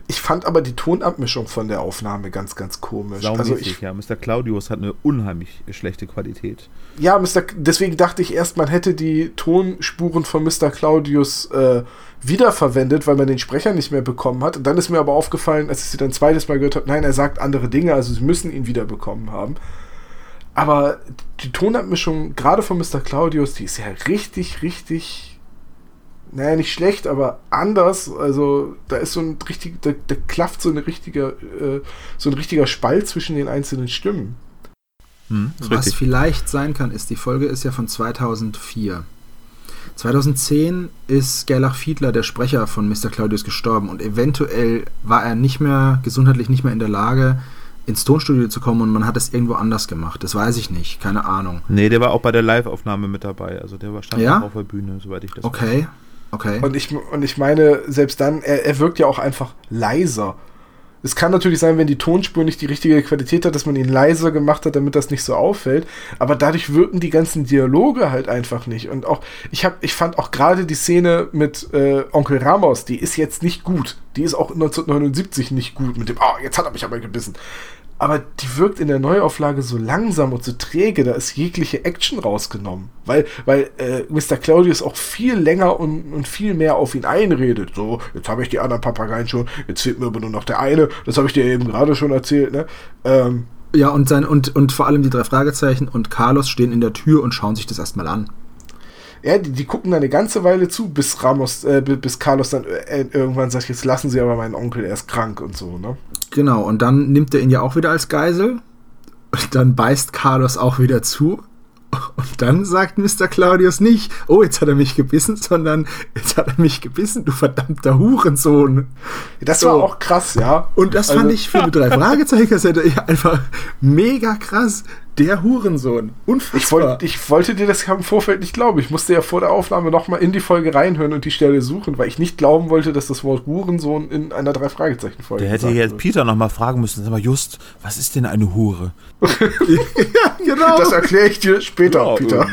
Ich fand aber die Tonabmischung von der Aufnahme ganz, ganz komisch. Also Saumäßig, ich, ja. Mr. Claudius hat eine unheimlich schlechte Qualität. Ja, Mr. Deswegen dachte ich erst, man hätte die Tonspuren von Mr. Claudius äh, wiederverwendet, weil man den Sprecher nicht mehr bekommen hat. Und dann ist mir aber aufgefallen, als ich sie dann zweites Mal gehört habe, nein, er sagt andere Dinge, also sie müssen ihn wiederbekommen haben. Aber die Tonabmischung, gerade von Mr. Claudius, die ist ja richtig, richtig naja, nicht schlecht, aber anders. Also da ist so ein richtig, da, da klafft so, eine richtige, äh, so ein richtiger Spalt zwischen den einzelnen Stimmen. Hm, Was richtig. vielleicht sein kann, ist, die Folge ist ja von 2004. 2010 ist Gerlach Fiedler, der Sprecher von Mr. Claudius, gestorben und eventuell war er nicht mehr, gesundheitlich nicht mehr in der Lage, ins Tonstudio zu kommen und man hat es irgendwo anders gemacht. Das weiß ich nicht, keine Ahnung. Nee, der war auch bei der Live-Aufnahme mit dabei. Also der war stand ja? auf der Bühne, soweit ich das Okay, weiß. okay. Und ich, und ich meine, selbst dann, er, er wirkt ja auch einfach leiser. Es kann natürlich sein, wenn die Tonspur nicht die richtige Qualität hat, dass man ihn leiser gemacht hat, damit das nicht so auffällt. Aber dadurch wirken die ganzen Dialoge halt einfach nicht. Und auch, ich habe, ich fand auch gerade die Szene mit äh, Onkel Ramos, die ist jetzt nicht gut. Die ist auch 1979 nicht gut mit dem, oh, jetzt hat er mich aber gebissen aber die wirkt in der Neuauflage so langsam und so träge, da ist jegliche Action rausgenommen. Weil, weil äh, Mr. Claudius auch viel länger und, und viel mehr auf ihn einredet. So, jetzt habe ich die anderen Papageien schon, jetzt fehlt mir aber nur noch der eine, das habe ich dir eben gerade schon erzählt, ne? Ähm, ja, und, sein, und, und vor allem die drei Fragezeichen und Carlos stehen in der Tür und schauen sich das erstmal an. Ja, die, die gucken dann eine ganze Weile zu, bis Ramos, äh, bis Carlos dann äh, irgendwann sagt, jetzt lassen sie aber meinen Onkel, er ist krank und so, ne? Genau, und dann nimmt er ihn ja auch wieder als Geisel. Und dann beißt Carlos auch wieder zu. Und dann sagt Mr. Claudius nicht, oh, jetzt hat er mich gebissen, sondern jetzt hat er mich gebissen, du verdammter Hurensohn. Das so. war auch krass, ja. Und das also, fand ich für eine drei Fragezeichen einfach mega krass. Der Hurensohn. Unfassbar. Ich, wollt, ich wollte dir das im Vorfeld nicht glauben. Ich musste ja vor der Aufnahme nochmal in die Folge reinhören und die Stelle suchen, weil ich nicht glauben wollte, dass das Wort Hurensohn in einer Drei-Fragezeichen-Folge Der hätte jetzt wird. Peter nochmal fragen müssen, sag mal, Just, was ist denn eine Hure? ja, genau. Das erkläre ich dir später, genau. Peter.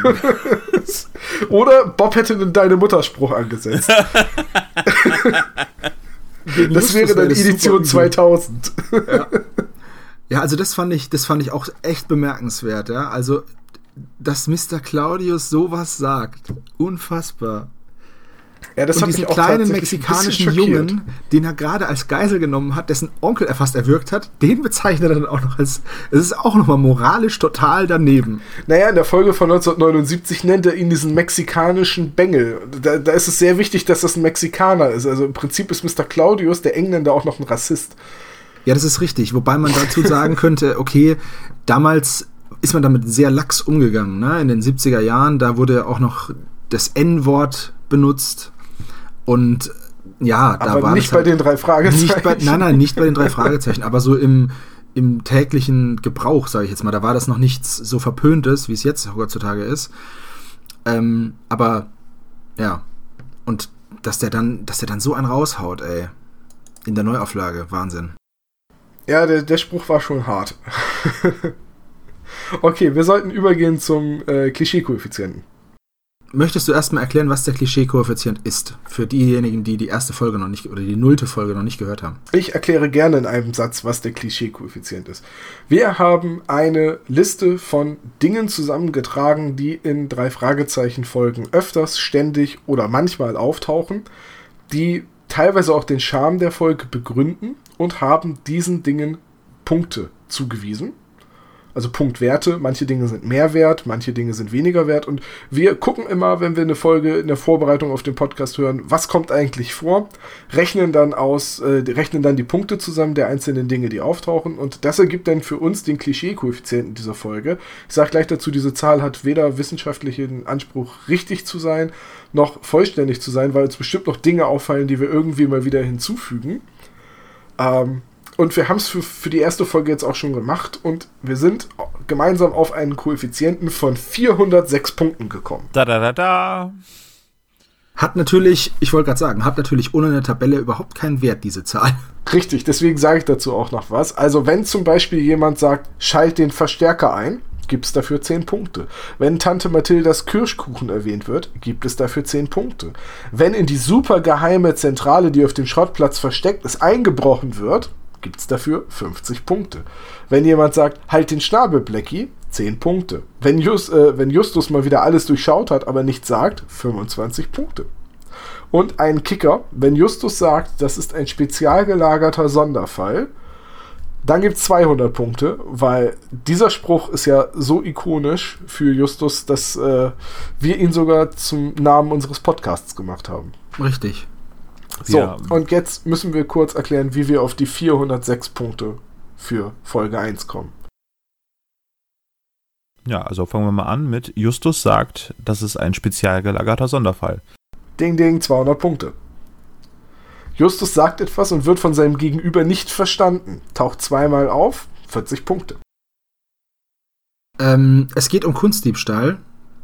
Oder Bob hätte einen Deine Mutterspruch angesetzt. das wäre dann Edition 2000. Ja. Ja, also das fand ich, das fand ich auch echt bemerkenswert, ja. Also, dass Mr. Claudius sowas sagt. Unfassbar. Ja, das und diesen kleinen mexikanischen Jungen, den er gerade als Geisel genommen hat, dessen Onkel er fast erwürgt hat, den bezeichnet er dann auch noch als. Es ist auch nochmal moralisch total daneben. Naja, in der Folge von 1979 nennt er ihn diesen mexikanischen Bengel. Da, da ist es sehr wichtig, dass das ein Mexikaner ist. Also im Prinzip ist Mr. Claudius, der Engländer, auch noch ein Rassist. Ja, das ist richtig. Wobei man dazu sagen könnte, okay, damals ist man damit sehr lax umgegangen. Ne? In den 70er Jahren, da wurde auch noch das N-Wort benutzt. Und ja, da aber war nicht bei halt den drei Fragezeichen. Bei, nein, nein, nicht bei den drei Fragezeichen, aber so im, im täglichen Gebrauch, sage ich jetzt mal. Da war das noch nichts so Verpöntes, wie es jetzt heutzutage ist. Ähm, aber ja, und dass der dann, dass der dann so einen raushaut, ey. In der Neuauflage, Wahnsinn. Ja, der, der Spruch war schon hart. okay, wir sollten übergehen zum äh, Klischee-Koeffizienten. Möchtest du erstmal erklären, was der Klischee-Koeffizient ist? Für diejenigen, die die erste Folge noch nicht oder die nullte Folge noch nicht gehört haben. Ich erkläre gerne in einem Satz, was der Klischee-Koeffizient ist. Wir haben eine Liste von Dingen zusammengetragen, die in drei Fragezeichen-Folgen öfters, ständig oder manchmal auftauchen, die teilweise auch den Charme der Folge begründen und haben diesen Dingen Punkte zugewiesen. Also Punktwerte. Manche Dinge sind mehr wert, manche Dinge sind weniger wert. Und wir gucken immer, wenn wir eine Folge in der Vorbereitung auf den Podcast hören, was kommt eigentlich vor, rechnen dann aus, äh, rechnen dann die Punkte zusammen der einzelnen Dinge, die auftauchen. Und das ergibt dann für uns den Klischee-Koeffizienten dieser Folge. Ich sage gleich dazu, diese Zahl hat weder wissenschaftlichen Anspruch, richtig zu sein, noch vollständig zu sein, weil uns bestimmt noch Dinge auffallen, die wir irgendwie mal wieder hinzufügen. Ähm, und wir haben es für, für die erste Folge jetzt auch schon gemacht und wir sind gemeinsam auf einen Koeffizienten von 406 Punkten gekommen. Da da da da. Hat natürlich, ich wollte gerade sagen, hat natürlich ohne eine Tabelle überhaupt keinen Wert, diese Zahl. Richtig, deswegen sage ich dazu auch noch was. Also, wenn zum Beispiel jemand sagt, schalt den Verstärker ein, gibt es dafür 10 Punkte. Wenn Tante Mathildas Kirschkuchen erwähnt wird, gibt es dafür 10 Punkte. Wenn in die super geheime Zentrale, die auf dem Schrottplatz versteckt ist, eingebrochen wird, gibt es dafür 50 Punkte. Wenn jemand sagt, halt den Schnabel, Blackie, 10 Punkte. Wenn, Just, äh, wenn Justus mal wieder alles durchschaut hat, aber nichts sagt, 25 Punkte. Und ein Kicker, wenn Justus sagt, das ist ein spezial gelagerter Sonderfall, dann gibt es 200 Punkte, weil dieser Spruch ist ja so ikonisch für Justus, dass äh, wir ihn sogar zum Namen unseres Podcasts gemacht haben. Richtig. So, Ja. und jetzt müssen wir kurz erklären, wie wir auf die 406 Punkte für Folge 1 kommen. Ja, also fangen wir mal an mit Justus sagt, das ist ein spezial gelagerter Sonderfall. Ding, ding, 200 Punkte. Justus sagt etwas und wird von seinem Gegenüber nicht verstanden. Taucht zweimal auf, 40 Punkte. Ähm, es geht um Kunstdiebstahl,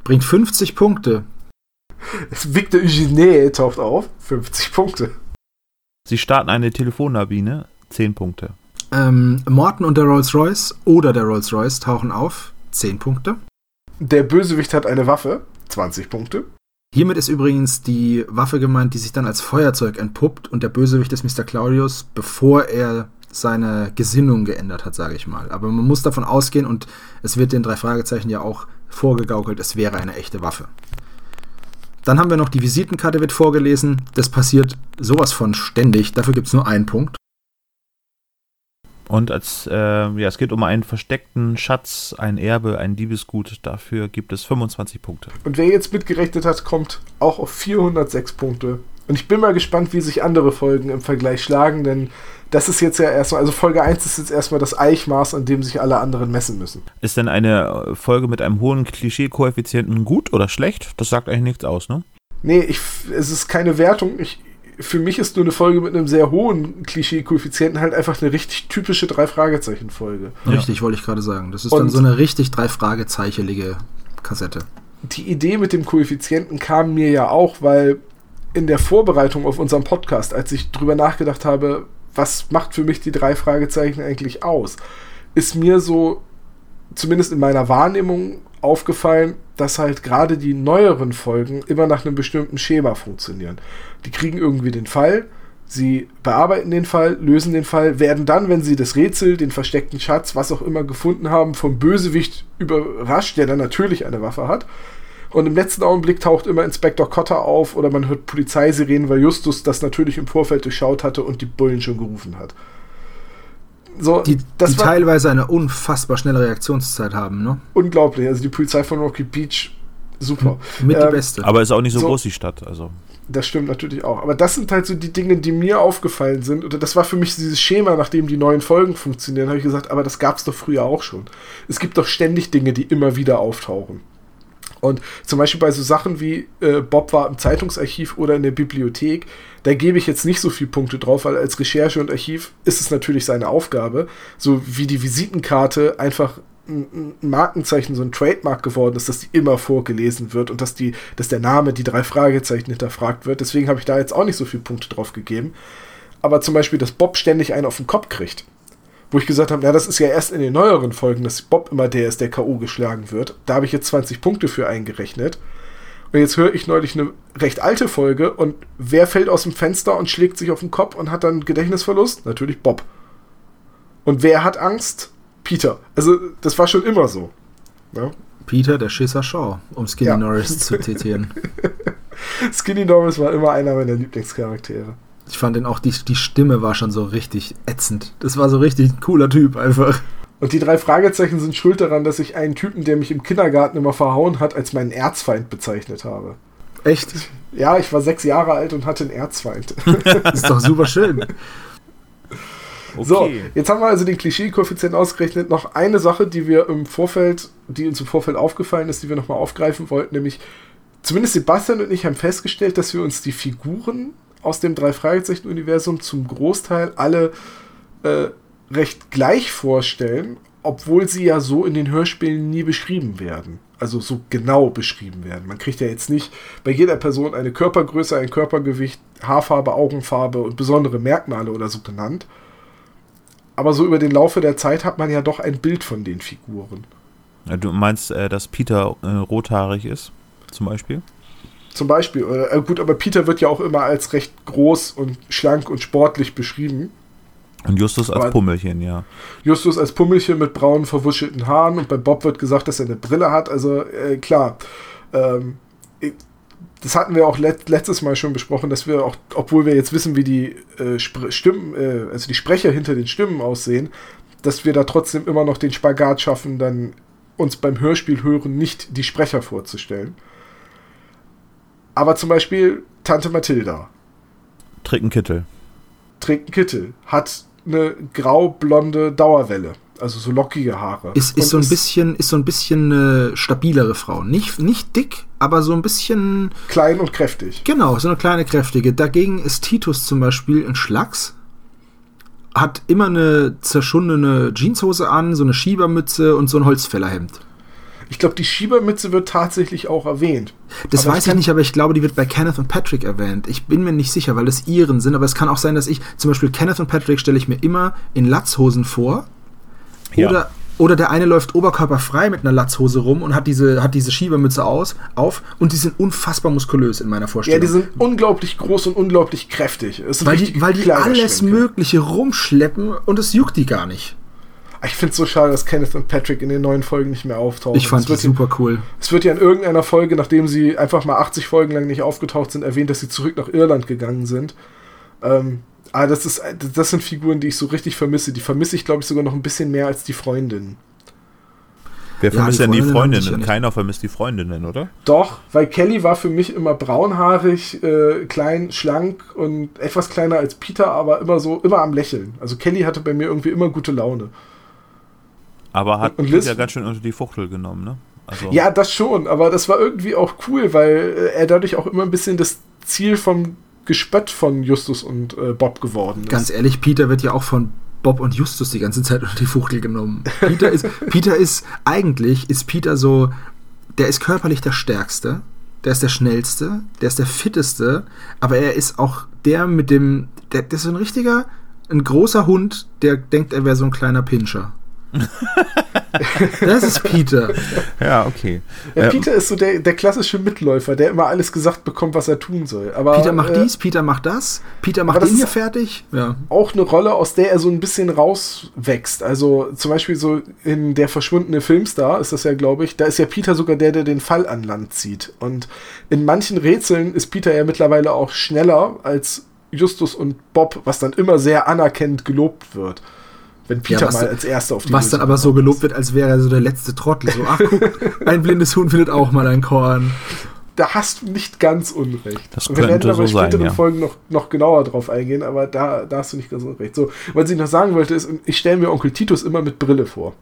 bringt 50 Punkte. Victor Eugene taucht auf, 50 Punkte. Sie starten eine Telefonnabine, 10 Punkte. Ähm, Morton und der Rolls-Royce oder der Rolls-Royce tauchen auf, 10 Punkte. Der Bösewicht hat eine Waffe, 20 Punkte. Hiermit ist übrigens die Waffe gemeint, die sich dann als Feuerzeug entpuppt und der Bösewicht ist Mr. Claudius, bevor er seine Gesinnung geändert hat, sage ich mal. Aber man muss davon ausgehen und es wird den drei Fragezeichen ja auch vorgegaukelt, es wäre eine echte Waffe. Dann haben wir noch die Visitenkarte wird vorgelesen. Das passiert sowas von ständig. Dafür gibt es nur einen Punkt. Und als, äh, ja, es geht um einen versteckten Schatz, ein Erbe, ein Diebesgut. Dafür gibt es 25 Punkte. Und wer jetzt mitgerechnet hat, kommt auch auf 406 Punkte. Und ich bin mal gespannt, wie sich andere Folgen im Vergleich schlagen, denn das ist jetzt ja erstmal, also Folge 1 ist jetzt erstmal das Eichmaß, an dem sich alle anderen messen müssen. Ist denn eine äh, Folge mit einem hohen Klischee-Koeffizienten gut oder schlecht? Das sagt eigentlich nichts aus, ne? Nee, ich, es ist keine Wertung. Ich, für mich ist nur eine Folge mit einem sehr hohen Klischee-Koeffizienten halt einfach eine richtig typische Drei-Fragezeichen-Folge. Ja. Richtig, wollte ich gerade sagen. Das ist Und- dann so eine richtig drei Fragezeichelige Kassette. Die Idee mit dem Koeffizienten kam mir ja auch, weil in der Vorbereitung auf unserem Podcast, als ich drüber nachgedacht habe, was macht für mich die drei Fragezeichen eigentlich aus, ist mir so, zumindest in meiner Wahrnehmung, aufgefallen, dass halt gerade die neueren Folgen immer nach einem bestimmten Schema funktionieren. Die kriegen irgendwie den Fall, sie bearbeiten den Fall, lösen den Fall, werden dann, wenn sie das Rätsel, den versteckten Schatz, was auch immer gefunden haben, vom Bösewicht überrascht, der dann natürlich eine Waffe hat. Und im letzten Augenblick taucht immer Inspektor Cotter auf oder man hört Polizeisirenen, weil Justus das natürlich im Vorfeld durchschaut hatte und die Bullen schon gerufen hat. So, Die, das die teilweise eine unfassbar schnelle Reaktionszeit haben, ne? unglaublich. Also die Polizei von Rocky Beach, super. Mit die Ähm, beste. Aber ist auch nicht so, So. groß, die Stadt. Also. Das stimmt natürlich auch. Aber das sind halt so die Dinge, die mir aufgefallen sind. Oder das war für mich dieses Schema, nachdem die neuen Folgen funktionieren, habe ich gesagt, aber das gab es doch früher auch schon. Es gibt doch ständig Dinge, die immer wieder auftauchen. Und zum Beispiel bei so Sachen wie äh, Bob war im Zeitungsarchiv oder in der Bibliothek, da gebe ich jetzt nicht so viele Punkte drauf, weil als Recherche und Archiv ist es natürlich seine Aufgabe, so wie die Visitenkarte einfach ein Markenzeichen, so ein Trademark geworden ist, dass die immer vorgelesen wird und dass, die, dass der Name, die drei Fragezeichen hinterfragt wird. Deswegen habe ich da jetzt auch nicht so viele Punkte drauf gegeben. Aber zum Beispiel, dass Bob ständig einen auf den Kopf kriegt. Wo ich gesagt habe, na, das ist ja erst in den neueren Folgen, dass Bob immer der ist, der K.O. geschlagen wird. Da habe ich jetzt 20 Punkte für eingerechnet. Und jetzt höre ich neulich eine recht alte Folge und wer fällt aus dem Fenster und schlägt sich auf den Kopf und hat dann Gedächtnisverlust? Natürlich Bob. Und wer hat Angst? Peter. Also, das war schon immer so. Ja? Peter, der Schisser Shaw, um Skinny Ja. Norris zu zitieren. Skinny Norris war immer einer meiner Lieblingscharaktere. Ich fand den auch, die, die Stimme war schon so richtig ätzend. Das war so richtig ein cooler Typ einfach. Und die drei Fragezeichen sind schuld daran, dass ich einen Typen, der mich im Kindergarten immer verhauen hat, als meinen Erzfeind bezeichnet habe. Echt? Ja, ich war sechs Jahre alt und hatte einen Erzfeind. Ist doch super schön. Okay. So, jetzt haben wir also den Klischee-Koeffizienten ausgerechnet. Noch eine Sache, die wir im Vorfeld, die uns im Vorfeld aufgefallen ist, die wir nochmal aufgreifen wollten, nämlich zumindest Sebastian und ich haben festgestellt, dass wir uns die Figuren aus dem Drei-Fragezeichen-Universum zum Großteil alle äh, recht gleich vorstellen, obwohl sie ja so in den Hörspielen nie beschrieben werden. Also so genau beschrieben werden. Man kriegt ja jetzt nicht bei jeder Person eine Körpergröße, ein Körpergewicht, Haarfarbe, Augenfarbe und besondere Merkmale oder so genannt. Aber so über den Laufe der Zeit hat man ja doch ein Bild von den Figuren. Du meinst, äh, dass Peter äh, rothaarig ist, zum Beispiel? Zum Beispiel, oder, äh, gut, aber Peter wird ja auch immer als recht groß und schlank und sportlich beschrieben. Und Justus als Aber- Pummelchen, ja. Justus als Pummelchen mit braunen, verwuschelten Haaren und bei Bob wird gesagt, dass er eine Brille hat. Also äh, klar, ähm, das hatten wir auch let letztes Mal schon besprochen, dass wir auch, obwohl wir jetzt wissen, wie die äh, Stimmen, äh, also die Sprecher hinter den Stimmen aussehen, dass wir da trotzdem immer noch den Spagat schaffen, dann uns beim Hörspiel hören nicht die Sprecher vorzustellen. Aber zum Beispiel Tante Mathilda Trägt einen Kittel. trägt einen Kittel, hat eine grau-blonde Dauerwelle, also so lockige Haare. Ist, Und ist, so ein bisschen, ist so ein bisschen eine stabilere Frau. Nicht, nicht dick, aber so ein bisschen, klein und kräftig. genau, so eine kleine kräftige. Dagegen ist Titus zum Beispiel ein Schlacks. Hat immer eine zerschundene Jeanshose an, so eine Schiebermütze und so ein Holzfällerhemd. Ich glaube, die Schiebermütze wird tatsächlich auch erwähnt. Das Aber weiß ich nicht, aber ich glaube, die wird bei Kenneth und Patrick erwähnt. Ich bin mir nicht sicher, weil das ihren sind, aber es kann auch sein, dass ich, zum Beispiel Kenneth und Patrick stelle ich mir immer in Latzhosen vor. Ja. Oder, oder der eine läuft oberkörperfrei mit einer Latzhose rum und hat diese, hat diese Schiebermütze aus, auf und die sind unfassbar muskulös in meiner Ja, Vorstellung. die sind unglaublich groß und unglaublich kräftig. Weil die, weil die alles Mögliche rumschleppen und es juckt die gar nicht. Ich finde es so schade, dass Kenneth und Patrick in den neuen Folgen nicht mehr auftauchen. Ich fand es super cool. es wird ja in irgendeiner Folge, nachdem sie einfach mal 80 Folgen lang nicht aufgetaucht sind, erwähnt, dass sie zurück nach Irland gegangen sind. Ähm, aber das, ist, das sind Figuren, die ich so richtig vermisse. Die vermisse ich, glaube ich, sogar noch ein bisschen mehr als die Freundin. Wer Ja, vermisst die denn die Freundinnen ja Freundinnen? Keiner vermisst die Freundinnen, oder? Doch, weil Kelly war für mich immer braunhaarig, äh, klein, schlank und etwas kleiner als Peter, aber immer so, immer am Lächeln. Also Kelly hatte bei mir irgendwie immer gute Laune. Aber hat Und Liz- Peter ganz schön unter die Fuchtel genommen, ne? Also, Ja, das schon, aber das war irgendwie auch cool, weil äh, er dadurch auch immer ein bisschen das Ziel vom Gespött von Justus und äh, Bob geworden ist. Ganz ehrlich, Peter wird ja auch von Bob und Justus die ganze Zeit unter die Fuchtel genommen. Peter ist, Peter ist, eigentlich ist Peter so, der ist körperlich der Stärkste, der ist der Schnellste, der ist der Fitteste, aber er ist auch der mit dem, der, der ist so ein richtiger, ein großer Hund, der denkt, er wäre so ein kleiner Pinscher. das ist Peter. ja okay. ja, Äh, Peter ist so der, der klassische Mitläufer, der immer alles gesagt bekommt, was er tun soll. Aber, Peter macht äh, dies, Peter macht das, Peter macht den hier fertig. Ja. auch eine Rolle, aus der er so ein bisschen rauswächst. Also zum Beispiel so in der verschwundene Filmstar ist das ja, glaube ich, da ist ja Peter sogar der, der den Fall an Land zieht. Und in manchen Rätseln ist Peter ja mittlerweile auch schneller als Justus und Bob, was dann immer sehr anerkennend gelobt wird. Wenn Peter was mal dann- als erster auf die Was dann Lösung aber so gelobt wird, als wäre er so der letzte Trottel. So, ach guck, ein blindes Huhn findet auch mal ein Korn. Da hast du nicht ganz unrecht. Das Wir werden könnte aber in so sein, späteren ja. Folgen noch, noch genauer drauf eingehen, aber da, da hast du nicht ganz unrecht. So, was ich noch sagen wollte, ist, ich stelle mir Onkel Titus immer mit Brille vor.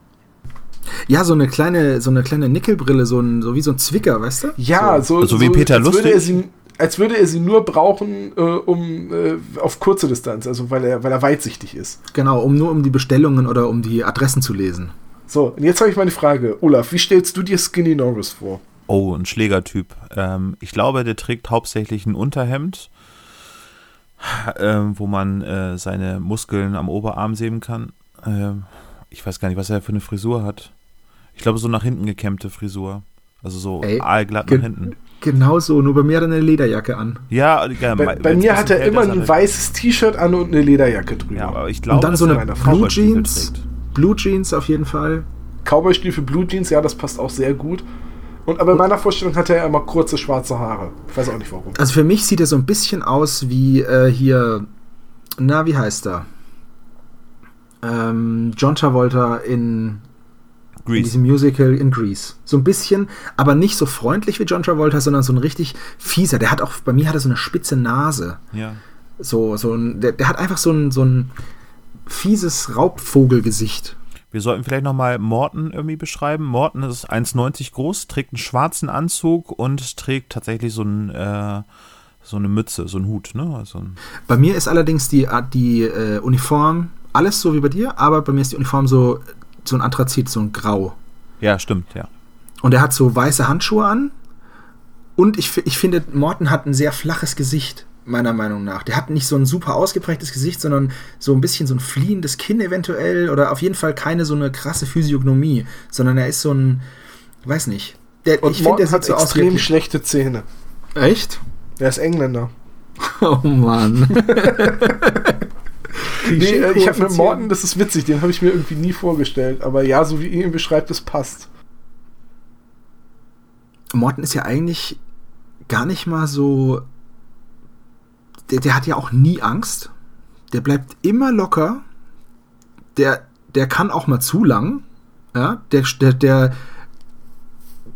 Ja, so eine kleine, so eine kleine Nickelbrille, so, ein, so wie so ein Zwicker, weißt du? Ja, so, Also wie Peter Lustig? Als würde er sie nur brauchen, äh, um äh, auf kurze Distanz, also weil er, weil er weitsichtig ist. Genau, um nur um die Bestellungen oder um die Adressen zu lesen. So, und jetzt habe ich mal eine Frage. Olaf, wie stellst du dir Skinny Norris vor? Oh, ein Schlägertyp. Ähm, ich glaube, der trägt hauptsächlich ein Unterhemd, ähm, wo man äh, seine Muskeln am Oberarm sehen kann. Ähm, ich weiß gar nicht, was er für eine Frisur hat. Ich glaube, so nach hinten gekämmte Frisur. Also so Ey, aalglatt nach hinten. Genau so, nur bei mir hat er eine Lederjacke an. Ja, ja Bei, bei mir hat er immer ein weißes T-Shirt an und eine Lederjacke drüber. Ja, aber ich glaube, Und dann so er eine Blue Jeans. Blue Jeans auf jeden Fall. Cowboy-Stiefel, Blue Jeans, ja, das passt auch sehr gut. Und aber in meiner Vorstellung hat er immer kurze schwarze Haare. Ich weiß auch nicht warum. Also für mich sieht er so ein bisschen aus wie äh, hier, na, wie heißt er? Ähm, John Travolta in, in Grease. diesem Musical in Grease. So ein bisschen, aber nicht so freundlich wie John Travolta, sondern so ein richtig fieser. Der hat auch, bei mir hat er so eine spitze Nase. Ja. So, so ein, der, der hat einfach so ein, so ein fieses Raubvogelgesicht. Wir sollten vielleicht nochmal Morton irgendwie beschreiben. Morton ist 1,90 groß, trägt einen schwarzen Anzug und trägt tatsächlich so, ein, äh, so eine Mütze, so einen Hut. Ne? Also ein, Bei mir ist allerdings die, die äh, Uniform alles so wie bei dir, aber bei mir ist die Uniform so, so ein Anthrazit, so ein Grau. ja, stimmt, ja. Und er hat so weiße Handschuhe an. Und ich, ich finde, Morton hat ein sehr flaches Gesicht, meiner Meinung nach. Der hat nicht so ein super ausgeprägtes Gesicht, sondern so ein bisschen so ein fliehendes Kinn eventuell oder auf jeden Fall keine so eine krasse Physiognomie, sondern er ist so ein, weiß nicht. Der, Und ich finde, der hat so extrem wie. schlechte Zähne. Echt? Er ist Engländer. Oh Mann. Nee, äh, ich habe Klischee-Koeffizient. Morton, das ist witzig, den habe ich mir irgendwie nie vorgestellt. Aber ja, so wie ihr ihn beschreibt, das passt. Morton ist ja eigentlich gar nicht mal so. Der, der hat ja auch nie Angst. Der bleibt immer locker. Der, der kann auch mal zu lang. Ja, der, der, der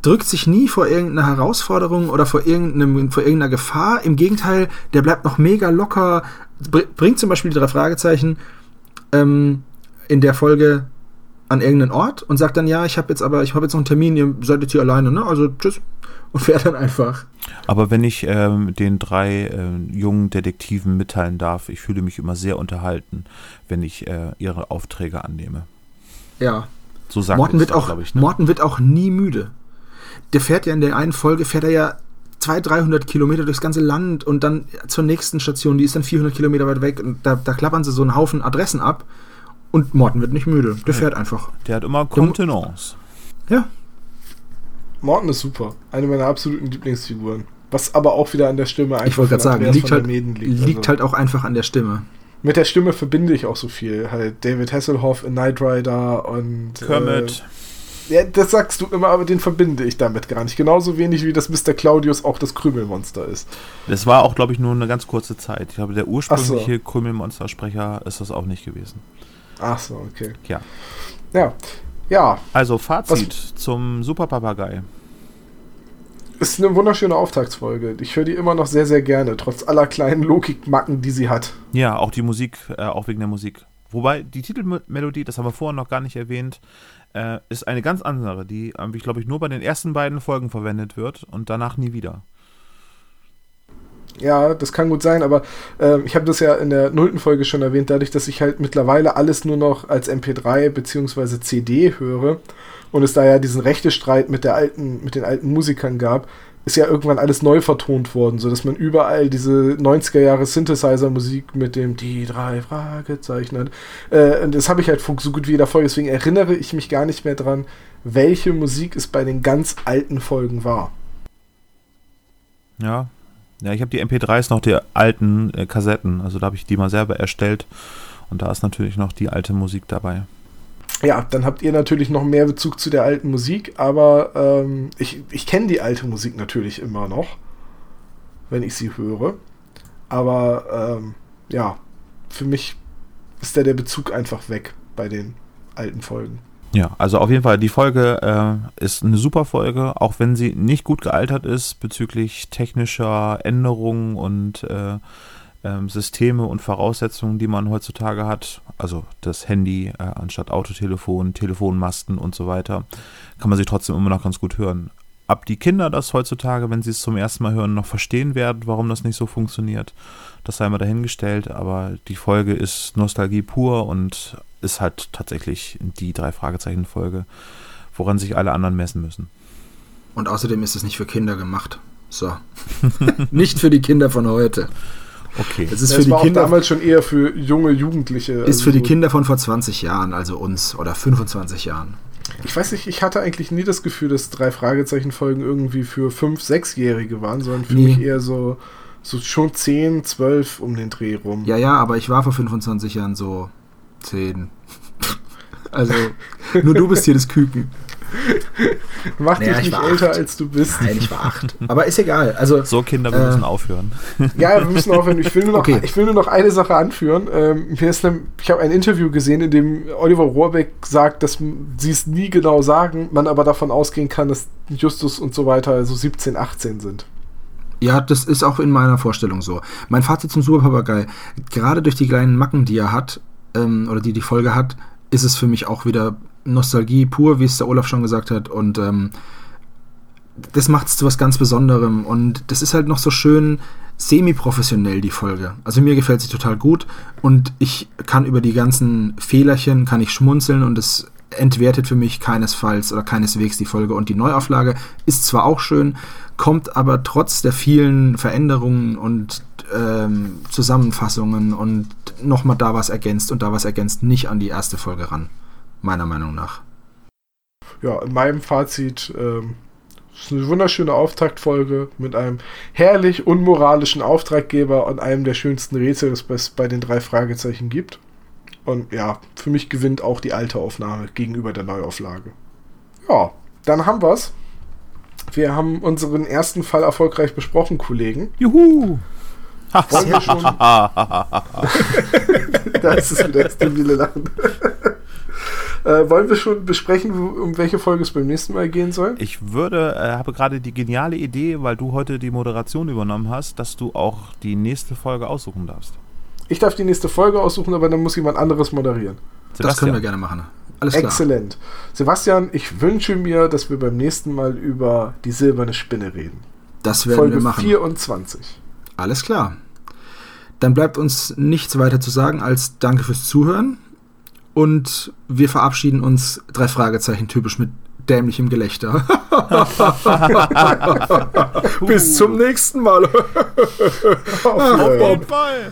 drückt sich nie vor irgendeiner Herausforderung oder vor, irgendeinem, vor irgendeiner Gefahr. Im Gegenteil, der bleibt noch mega locker, bringt zum Beispiel die drei Fragezeichen ähm, in der Folge an irgendeinen Ort und sagt dann, ja, ich habe jetzt aber, ich habe jetzt noch einen Termin, ihr seid jetzt hier alleine, ne? Also tschüss. Und fährt dann einfach. Aber wenn ich ähm, den drei äh, jungen Detektiven mitteilen darf, ich fühle mich immer sehr unterhalten, wenn ich äh, ihre Aufträge annehme. Ja. So sagt Morten, wird das, auch, ich, ne? Morten wird auch nie müde. Der fährt ja in der einen Folge, fährt er ja 200, 300 Kilometer durchs ganze Land und dann zur nächsten Station, die ist dann 400 Kilometer weit weg und da, da klappern sie so einen Haufen Adressen ab und Morten wird nicht müde. Der fährt einfach. Der hat immer Kontenance. Ja. Morten ist super. Eine meiner absoluten Lieblingsfiguren. Was aber auch wieder an der Stimme einfach Ich wollte gerade sagen, liegt, halt, Meeden liegt Also halt auch einfach an der Stimme. Mit der Stimme verbinde ich auch so viel. Halt David Hasselhoff in Knight Rider und. Kermit. Äh, ja, das sagst du immer, aber den verbinde ich damit gar nicht. Genauso wenig wie das Mr. Claudius auch das Krümelmonster ist. Das war auch, glaube ich, nur eine ganz kurze Zeit. Ich glaube, der ursprüngliche Krümelmonster-Sprecher ist das auch nicht gewesen. Ach so, okay. Ja. Ja. Ja, Also Fazit zum Superpapagei. ist eine wunderschöne Auftaktsfolge. Ich höre die immer noch sehr, sehr gerne, trotz aller kleinen Logikmacken, die sie hat. Ja, auch die Musik, äh, auch wegen der Musik. Wobei die Titelmelodie, das haben wir vorher noch gar nicht erwähnt, äh, ist eine ganz andere, die, äh, ich glaube ich, nur bei den ersten beiden Folgen verwendet wird und danach nie wieder. Ja, das kann gut sein, aber äh, ich habe das ja in der nullten Folge schon erwähnt, dadurch, dass ich halt mittlerweile alles nur noch als MP3 bzw. CD höre und es da ja diesen Rechtestreit mit der alten, mit den alten Musikern gab, ist ja irgendwann alles neu vertont worden, sodass man überall diese 90er Jahre Synthesizer-Musik mit dem die drei Fragezeichen hat. Äh, und das habe ich halt so gut wie jeder Folge, deswegen erinnere ich mich gar nicht mehr dran, welche Musik es bei den ganz alten Folgen war. Ja. Ja, ich habe die MP3s noch die alten äh, Kassetten, also da habe ich die mal selber erstellt und da ist natürlich noch die alte Musik dabei. Ja, dann habt ihr natürlich noch mehr Bezug zu der alten Musik, aber ähm, ich, ich kenne die alte Musik natürlich immer noch, wenn ich sie höre. Aber ähm, ja, für mich ist da der Bezug einfach weg bei den alten Folgen. Ja, also auf jeden Fall, die Folge äh, ist eine super Folge, auch wenn sie nicht gut gealtert ist bezüglich technischer Änderungen und äh, ähm, Systeme und Voraussetzungen, die man heutzutage hat. Also das Handy äh, anstatt Autotelefon, Telefonmasten und so weiter, kann man sie trotzdem immer noch ganz gut hören. Ob die Kinder das heutzutage, wenn sie es zum ersten Mal hören, noch verstehen werden, warum das nicht so funktioniert, das sei mal dahingestellt. Aber die Folge ist Nostalgie pur und ist halt tatsächlich die drei Fragezeichen-Folge, woran sich alle anderen messen müssen. Und außerdem ist es nicht für Kinder gemacht. So. nicht für die Kinder von heute. Okay. Es ist Ja, für es die Kinder damals schon eher für junge Jugendliche. ist also für die Kinder von vor 20 Jahren, also uns, oder 25 Jahren. Ich weiß nicht, ich hatte eigentlich nie das Gefühl, dass drei Fragezeichen-Folgen irgendwie für fünf, sechsjährige waren, sondern für Nee. mich eher so, so schon 10, 12 um den Dreh rum. Ja, ja, aber ich war vor 25 Jahren so 10. Also, nur du bist hier das Küken. Mach Naja, dich ich nicht älter, acht. als du bist. Nein, ich war 8. Aber ist egal. Also, So, Kinder, wir Äh, müssen aufhören. Ja, wir müssen aufhören. Ich will nur noch, Okay. ich will nur noch eine Sache anführen. Ähm, mir ist ich habe ein Interview gesehen, in dem Oliver Rohrbeck sagt, dass sie es nie genau sagen, man aber davon ausgehen kann, dass Justus und so weiter so 17, 18 sind. Ja, das ist auch in meiner Vorstellung so. Mein Fazit zum Superpapagei, gerade durch die kleinen Macken, die er hat, ähm, oder die die Folge hat, ist es für mich auch wieder Nostalgie pur, wie es der Olaf schon gesagt hat. Und ähm, das macht es zu was ganz Besonderem. Und das ist halt noch so schön semi-professionell, die Folge. Also mir gefällt sie total gut. Und ich kann über die ganzen Fehlerchen, kann ich schmunzeln und es entwertet für mich keinesfalls oder keineswegs die Folge. Und die Neuauflage ist zwar auch schön, kommt aber trotz der vielen Veränderungen und ähm, Zusammenfassungen und nochmal da was ergänzt und da was ergänzt nicht an die erste Folge ran. Meiner Meinung nach. Ja, in meinem Fazit ähm, ist eine wunderschöne Auftaktfolge mit einem herrlich unmoralischen Auftraggeber und einem der schönsten Rätsel, das es bei den drei Fragezeichen gibt. Und ja, für mich gewinnt auch die alte Aufnahme gegenüber der Neuauflage. Ja, dann haben wir's. Wir haben unseren ersten Fall erfolgreich besprochen, Kollegen. Juhu! Wollen wir schon. da ist es wieder das stabile Lachen. Äh, wollen wir schon besprechen, um welche Folge es beim nächsten Mal gehen soll? Ich würde, äh, habe gerade die geniale Idee, weil du heute die Moderation übernommen hast, dass du auch die nächste Folge aussuchen darfst. Ich darf die nächste Folge aussuchen, aber dann muss jemand anderes moderieren. Sebastian. Das können wir gerne machen. Alles klar. Exzellent. Sebastian, ich wünsche mir, dass wir beim nächsten Mal über die silberne Spinne reden. Das werden Folge wir machen. 24. Alles klar. Dann bleibt uns nichts weiter zu sagen als Danke fürs Zuhören. Und wir verabschieden uns drei Fragezeichen typisch mit dämlichem Gelächter. Bis zum nächsten Mal. Auf jeden Fall.